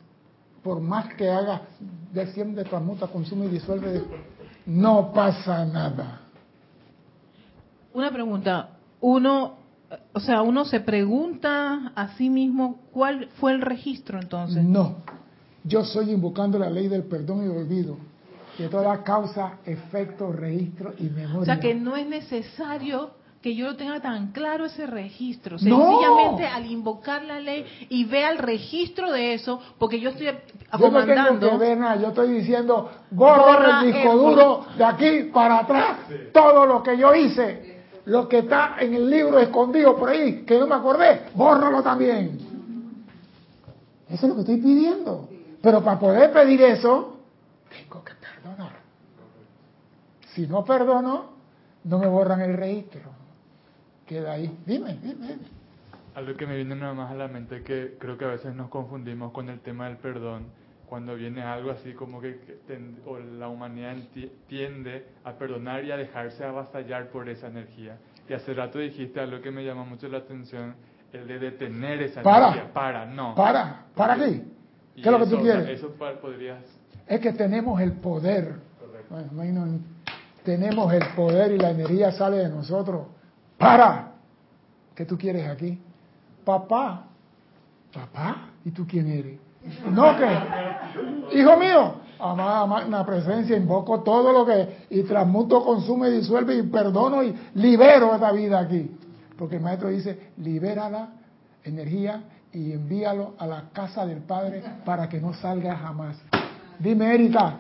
por más que haga desciende, transmuta, consume y disuelve, no pasa nada. Una pregunta, uno, o sea, uno se pregunta a sí mismo cuál fue el registro entonces. No, yo soy invocando la ley del perdón y olvido, que toda causa, efecto, registro y memoria. O sea, que no es necesario que yo lo tenga tan claro ese registro. Sencillamente al invocar la ley y vea el registro de eso, porque yo estoy comandando. Yo no tengo que ver nada, yo estoy diciendo, borra, el disco duro de aquí para atrás, todo lo que yo hice, lo que está en el libro escondido por ahí, que no me acordé, bórralo también. Eso es lo que estoy pidiendo. Pero para poder pedir eso, tengo que perdonar. Si no perdono, no me borran el registro queda ahí. Dime, dime. Algo que me viene nada más a la mente que creo que a veces nos confundimos con el tema del perdón. Cuando viene algo así como que, o la humanidad tiende a perdonar y a dejarse avasallar por esa energía. Y hace rato dijiste algo que me llama mucho la atención, el de detener esa energía. Para, no. Para, ¿para qué? ¿Qué es lo que tú quieres? Eso podrías... Es que tenemos el poder. Correcto tenemos el poder y la energía sale de nosotros. Para. ¿Qué tú quieres aquí? Papá. Papá. ¿Y tú quién eres? No que, hijo mío, amada magna presencia, invoco todo lo que, y transmuto, consume, disuelve y perdono y libero esta vida aquí. Porque el maestro dice, libérala, energía, y envíalo a la casa del Padre para que no salga jamás. Dime, Erika.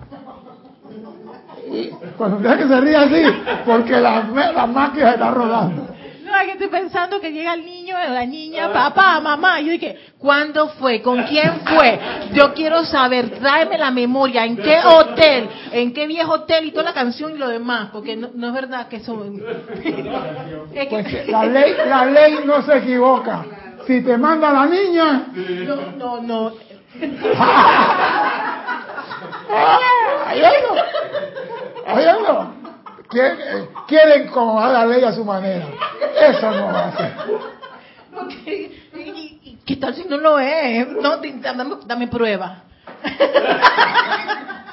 Cuando veas que se ríe así, porque la, la máquina está rodando. No, es que estoy pensando que llega el niño, la niña, papá, mamá. Yo dije, ¿cuándo fue? ¿Con quién fue? Yo quiero saber, tráeme la memoria, ¿en qué hotel? ¿En qué viejo hotel? Y toda la canción y lo demás, porque no, no es verdad que son... Pues la ley, la ley no se equivoca. Si te manda la niña, No, no, no. ¡ah! ahí ando, ahí ando. Quieren, eh, quieren acomodar la ley a su manera. Eso no va a y- ¿Qué tal si no lo es? No, dame, dame prueba.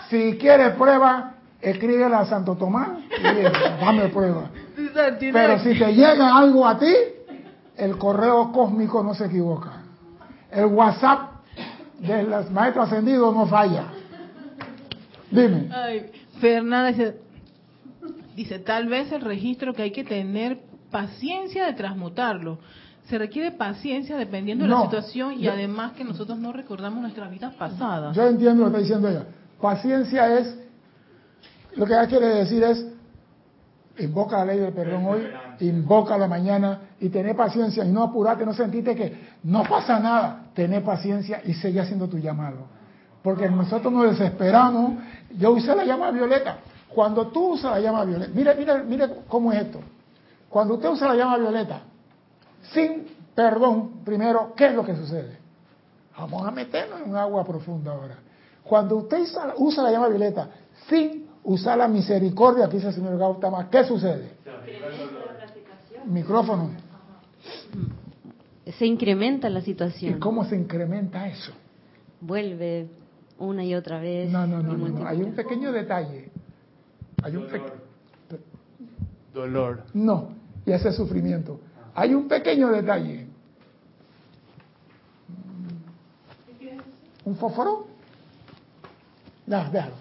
Si quieres prueba, escríbela a Santo Tomás y dame prueba. Pero si te llega algo a ti, el correo cósmico no se equivoca. El WhatsApp de los maestros ascendidos no falla. Dime. Ay, Fernanda dice, dice, tal vez el registro que hay que tener paciencia de transmutarlo. Se requiere paciencia dependiendo de la situación y Yo- además que nosotros no recordamos nuestras vidas pasadas. Yo entiendo lo que está diciendo ella. Paciencia es, lo que ella quiere decir es, invoca la ley del perdón hoy, invoca la mañana y tener paciencia y no apurarte, no sentirte que no pasa nada. Tener paciencia y seguir haciendo tu llamado. Porque nosotros nos desesperamos. Yo usé la llama violeta. Cuando tú usas la llama violeta, mire, mire, mire cómo es esto. Cuando usted usa la llama violeta, sin perdón, primero, ¿qué es lo que sucede? Vamos a meternos en un agua profunda ahora. Cuando usted usa, usa la llama violeta sin usar la misericordia que dice el señor Gautama, ¿qué sucede? Micrófono. Se incrementa la ¿Y situación. cómo se incrementa eso? Vuelve una y otra vez. No, no, y no, no. Hay un pequeño detalle. Hay un pequeño... Dolor. No, y ese es sufrimiento. Hay un pequeño detalle. ¿Un fósforo? No, déjalo.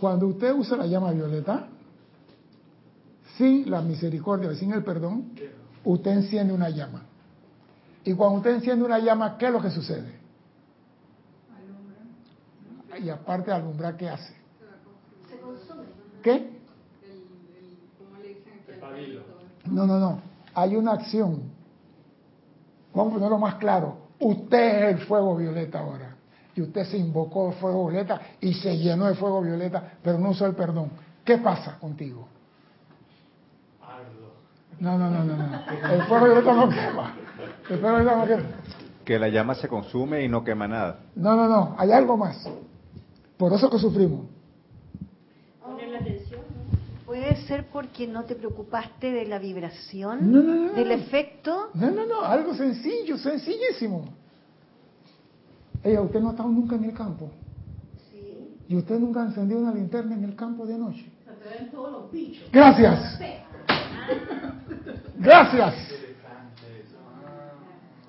Cuando usted usa la llama violeta, sin la misericordia y sin el perdón, usted enciende una llama. Y cuando usted enciende una llama, ¿qué es lo que sucede? Y aparte de alumbrar, ¿qué hace? ¿Qué? No, no, no. Hay una acción. Vamos a ponerlo más claro. Usted es el fuego violeta ahora. Y usted se invocó el fuego violeta y se llenó de fuego violeta, pero no usó el perdón. ¿Qué pasa contigo? No, no, no, no, no. El fuego violeta no quema. El fuego violeta no quema. Que la llama se consume y no quema nada. No, no, no. Hay algo más. Por eso que sufrimos. Puede ser porque no te preocupaste de la vibración, No, no, no, del efecto. No, no, no. Algo sencillo, sencillísimo. Ella, usted no ha estado nunca en el campo. Sí. Y usted nunca ha encendido una linterna en el campo de noche. Gracias. Gracias.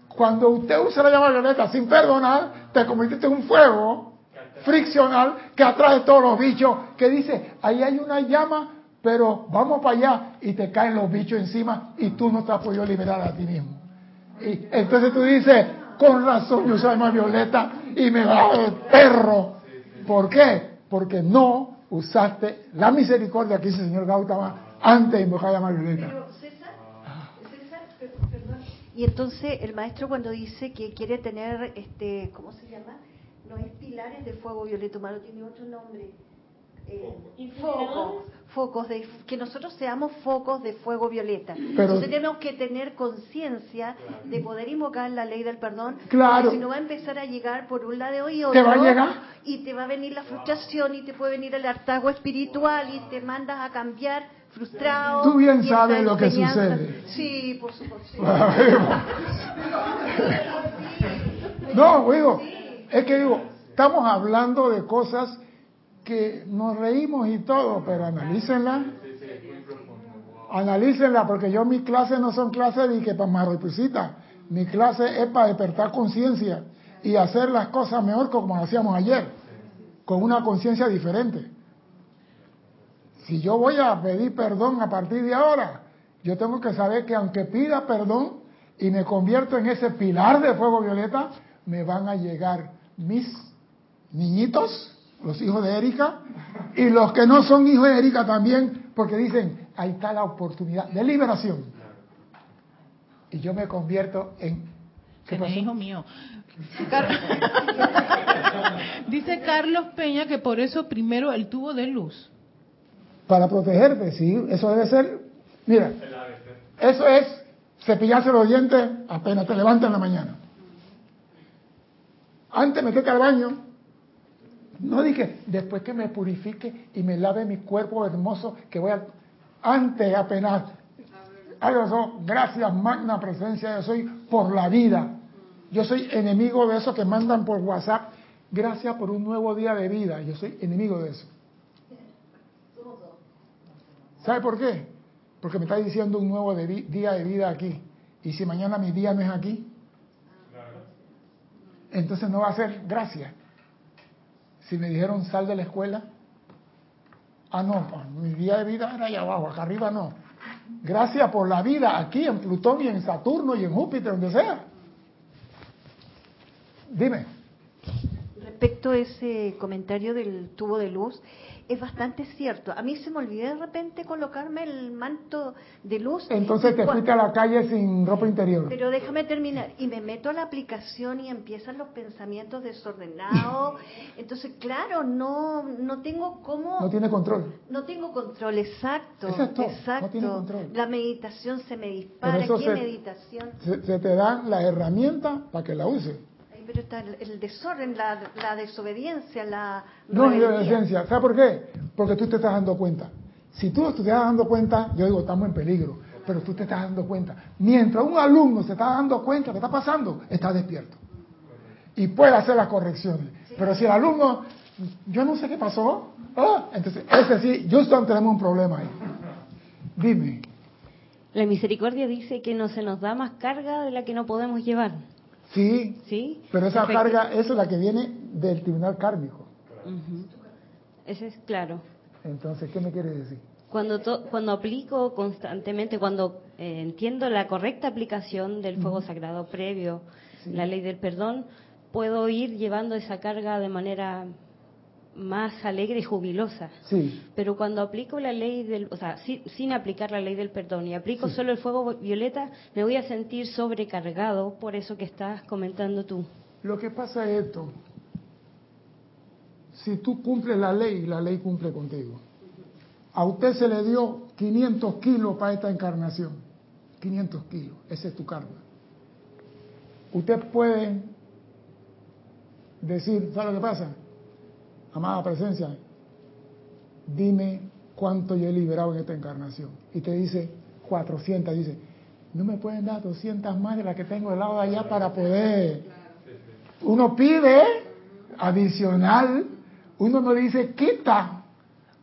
Cuando usted usa la llama violeta sin perdonar, te convertiste en un fuego friccional que atrae todos los bichos, que dice, ahí hay una llama, pero vamos para allá y te caen los bichos encima y tú no te has podido liberar a ti mismo. Y entonces tú dices, con razón yo la llama violeta y me va de perro. ¿Por qué? Porque no usaste la misericordia que dice el señor Gautama antes de invocar la llama violeta. Y entonces el maestro cuando dice que quiere tener, este, ¿cómo se llama? No es pilares de fuego violeta humano, tiene otro nombre. Eh, focos, focos de que nosotros seamos focos de fuego violeta. Pero- Entonces tenemos que tener conciencia de poder invocar la ley del perdón, Claro. porque si no va a empezar a llegar por un lado y otro, ¿Te va a llegar? y te va a venir la frustración y te puede venir el hartazgo espiritual y te mandas a cambiar frustrado. Tú bien sabes lo que sucede. Sí, por supuesto. No, digo, es que digo, estamos hablando de cosas que nos reímos y todo, pero analícenla. Analícenla, porque yo mis clases no son clases de que para marripusita. Mi clase es para despertar conciencia y hacer las cosas mejor como hacíamos ayer, con una conciencia diferente. Si yo voy a pedir perdón a partir de ahora, yo tengo que saber que aunque pida perdón y me convierto en ese pilar de fuego violeta, me van a llegar mis niñitos, los hijos de Erika, y los que no son hijos de Erika también, porque dicen, ahí está la oportunidad de liberación. Y yo me convierto en... ¿Qué hijo mío. Car Dice Carlos Peña que por eso primero el tubo de luz. Para protegerte, sí, eso debe ser... Mira, eso es cepillarse los dientes apenas te levantas en la mañana. Antes de meterte al baño, no dije, después que me purifique y me lave mi cuerpo hermoso, que voy a... Antes apenas... Gracias, magna presencia, yo soy por la vida. Yo soy enemigo de eso que mandan por WhatsApp. Gracias por un nuevo día de vida. Yo soy enemigo de eso. ¿Sabe por qué? Porque me está diciendo un nuevo día de vida aquí. Y si mañana mi día no es aquí, entonces no va a ser gracia. Si me dijeron sal de la escuela, ah, no, mi día de vida era allá abajo, acá arriba no. Gracias por la vida aquí en Plutón y en Saturno y en Júpiter, donde sea. Dime. Respecto a ese comentario del tubo de luz, es bastante cierto. A mí se me olvidó de repente colocarme el manto de luz. Entonces te fuiste a la calle sin ropa interior. Pero déjame terminar. Y me meto a la aplicación y empiezan los pensamientos desordenados. Entonces, claro, no, no tengo cómo... No tiene control. No tengo control, exacto. Exacto. exacto. No tiene control. La meditación se me dispara. ¿Qué meditación? Se, se, te dan la herramienta para que la uses pero está el, desorden, la, la, desobediencia, la... No es desobediencia. ¿Sabes por qué? Porque tú te estás dando cuenta. Si tú te estás dando cuenta, yo digo, estamos en peligro, pero tú te estás dando cuenta. Mientras un alumno se está dando cuenta de que está pasando, está despierto. Y puede hacer las correcciones. Pero si el alumno, yo no sé qué pasó, ah, entonces ese sí, Houston tenemos un problema ahí. Dime. La misericordia dice que no se nos da más carga de la que no podemos llevar. Sí, ¿Sí? pero esa carga es la que viene del tribunal kármico. Ese es claro. Entonces, ¿qué me quiere decir? Cuando, cuando aplico constantemente, cuando eh, entiendo la correcta aplicación del fuego sagrado previo, la ley del perdón, puedo ir llevando esa carga de manera más alegre y jubilosa. Sí. Pero cuando aplico la ley del, o sea, sin aplicar la ley del perdón y aplico solo el fuego violeta, me voy a sentir sobrecargado por eso que estás comentando tú. Lo que pasa es esto. Si tú cumples la ley, la ley cumple contigo. A usted se le dio 500 kilos para esta encarnación. 500 kilos. Ese es tu carga. Usted puede decir, ¿sabe lo que pasa? Amada presencia, dime cuánto yo he liberado en esta encarnación. Y te dice 400, dice, no me pueden dar 200 más de las que tengo del lado de allá para poder. Uno pide adicional, uno no dice quita,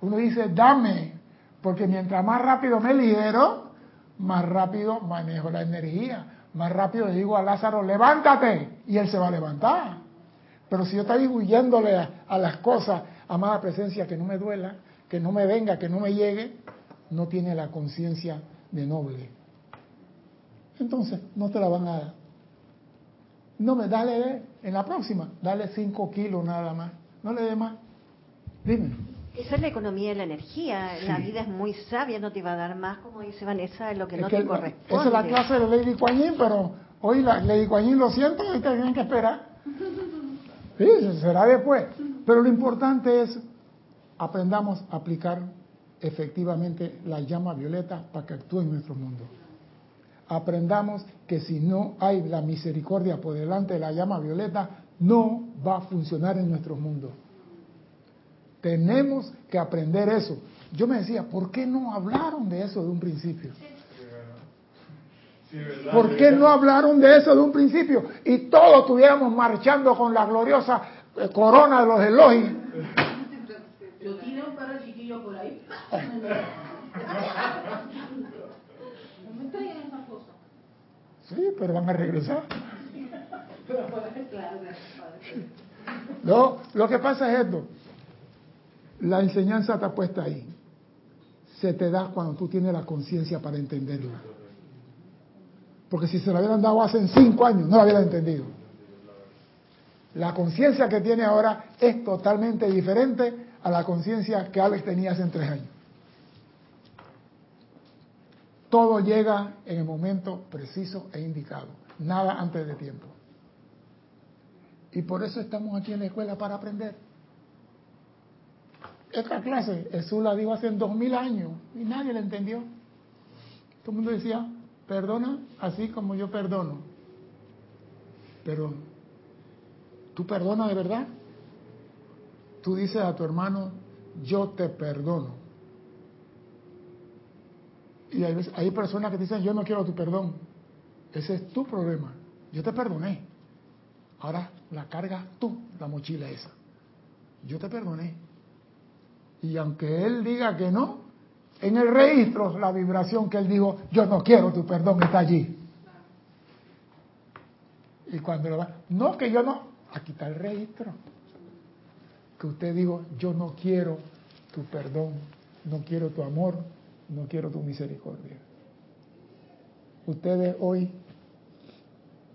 uno dice dame, porque mientras más rápido me libero, más rápido manejo la energía, más rápido le digo a Lázaro, levántate, y él se va a levantar. Pero si yo estoy huyéndole a, las cosas, amada presencia, que no me duela, que no me venga, que no me llegue, no tiene la conciencia de noble. Entonces, no te la van a dar. No me, dale, en la próxima, dale 5 kilos nada más. No le dé más. Dime. Esa es la economía de la energía. La vida es muy sabia, no te va a dar más, como dice Vanessa, lo que no te corresponde. Esa es la clase de Lady Kuan pero hoy la Lady Kuan lo siento, y te tienen que esperar. Sí, será después. Pero lo importante es aprendamos a aplicar efectivamente la llama violeta para que actúe en nuestro mundo. Aprendamos que si no hay la misericordia por delante de la llama violeta, no va a funcionar en nuestro mundo. Tenemos que aprender eso. Yo me decía, ¿por qué no hablaron de eso de un principio? ¿Por qué no hablaron de eso de un principio? Y todos estuviéramos marchando con la gloriosa eh, corona de los elogios. chiquillo por ahí. No me traigan esas cosas. Sí, pero van a regresar. No, lo que pasa es esto. La enseñanza está puesta ahí. Se te da cuando tú tienes la conciencia para entenderla. Porque si se la hubieran dado hace cinco años, no la hubieran entendido. La conciencia que tiene ahora es totalmente diferente a la conciencia que Alex tenía hace tres años. Todo llega en el momento preciso e indicado, nada antes de tiempo. Y por eso estamos aquí en la escuela para aprender. Esta clase Jesús la dijo hace dos mil años y nadie la entendió. Todo el mundo decía, perdona así como yo perdono. Pero, ¿tú perdonas de verdad? Tú dices a tu hermano, yo te perdono. Y hay, hay personas que dicen, yo no quiero tu perdón. Ese es tu problema. Yo te perdoné. Ahora la cargas tú, la mochila esa. Yo te perdoné. Y aunque él diga que no, en el registro la vibración que él dijo, yo no quiero tu perdón, está allí. Y cuando lo va, no que yo no, aquí está el registro. Que usted dijo, yo no quiero tu perdón, no quiero tu amor, no quiero tu misericordia. Ustedes hoy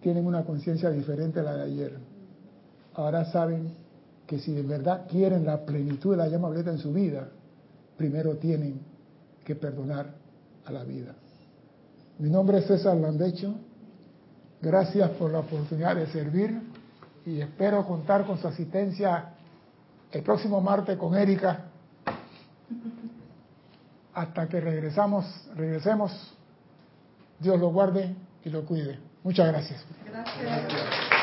tienen una conciencia diferente a la de ayer. Ahora saben que si de verdad quieren la plenitud de la llama violeta en su vida, primero tienen que perdonar a la vida. Mi nombre es César Landecho. Gracias por la oportunidad de servir y espero contar con su asistencia el próximo martes con Erika hasta que regresamos, regresemos. Dios lo guarde y lo cuide. Muchas gracias. Gracias.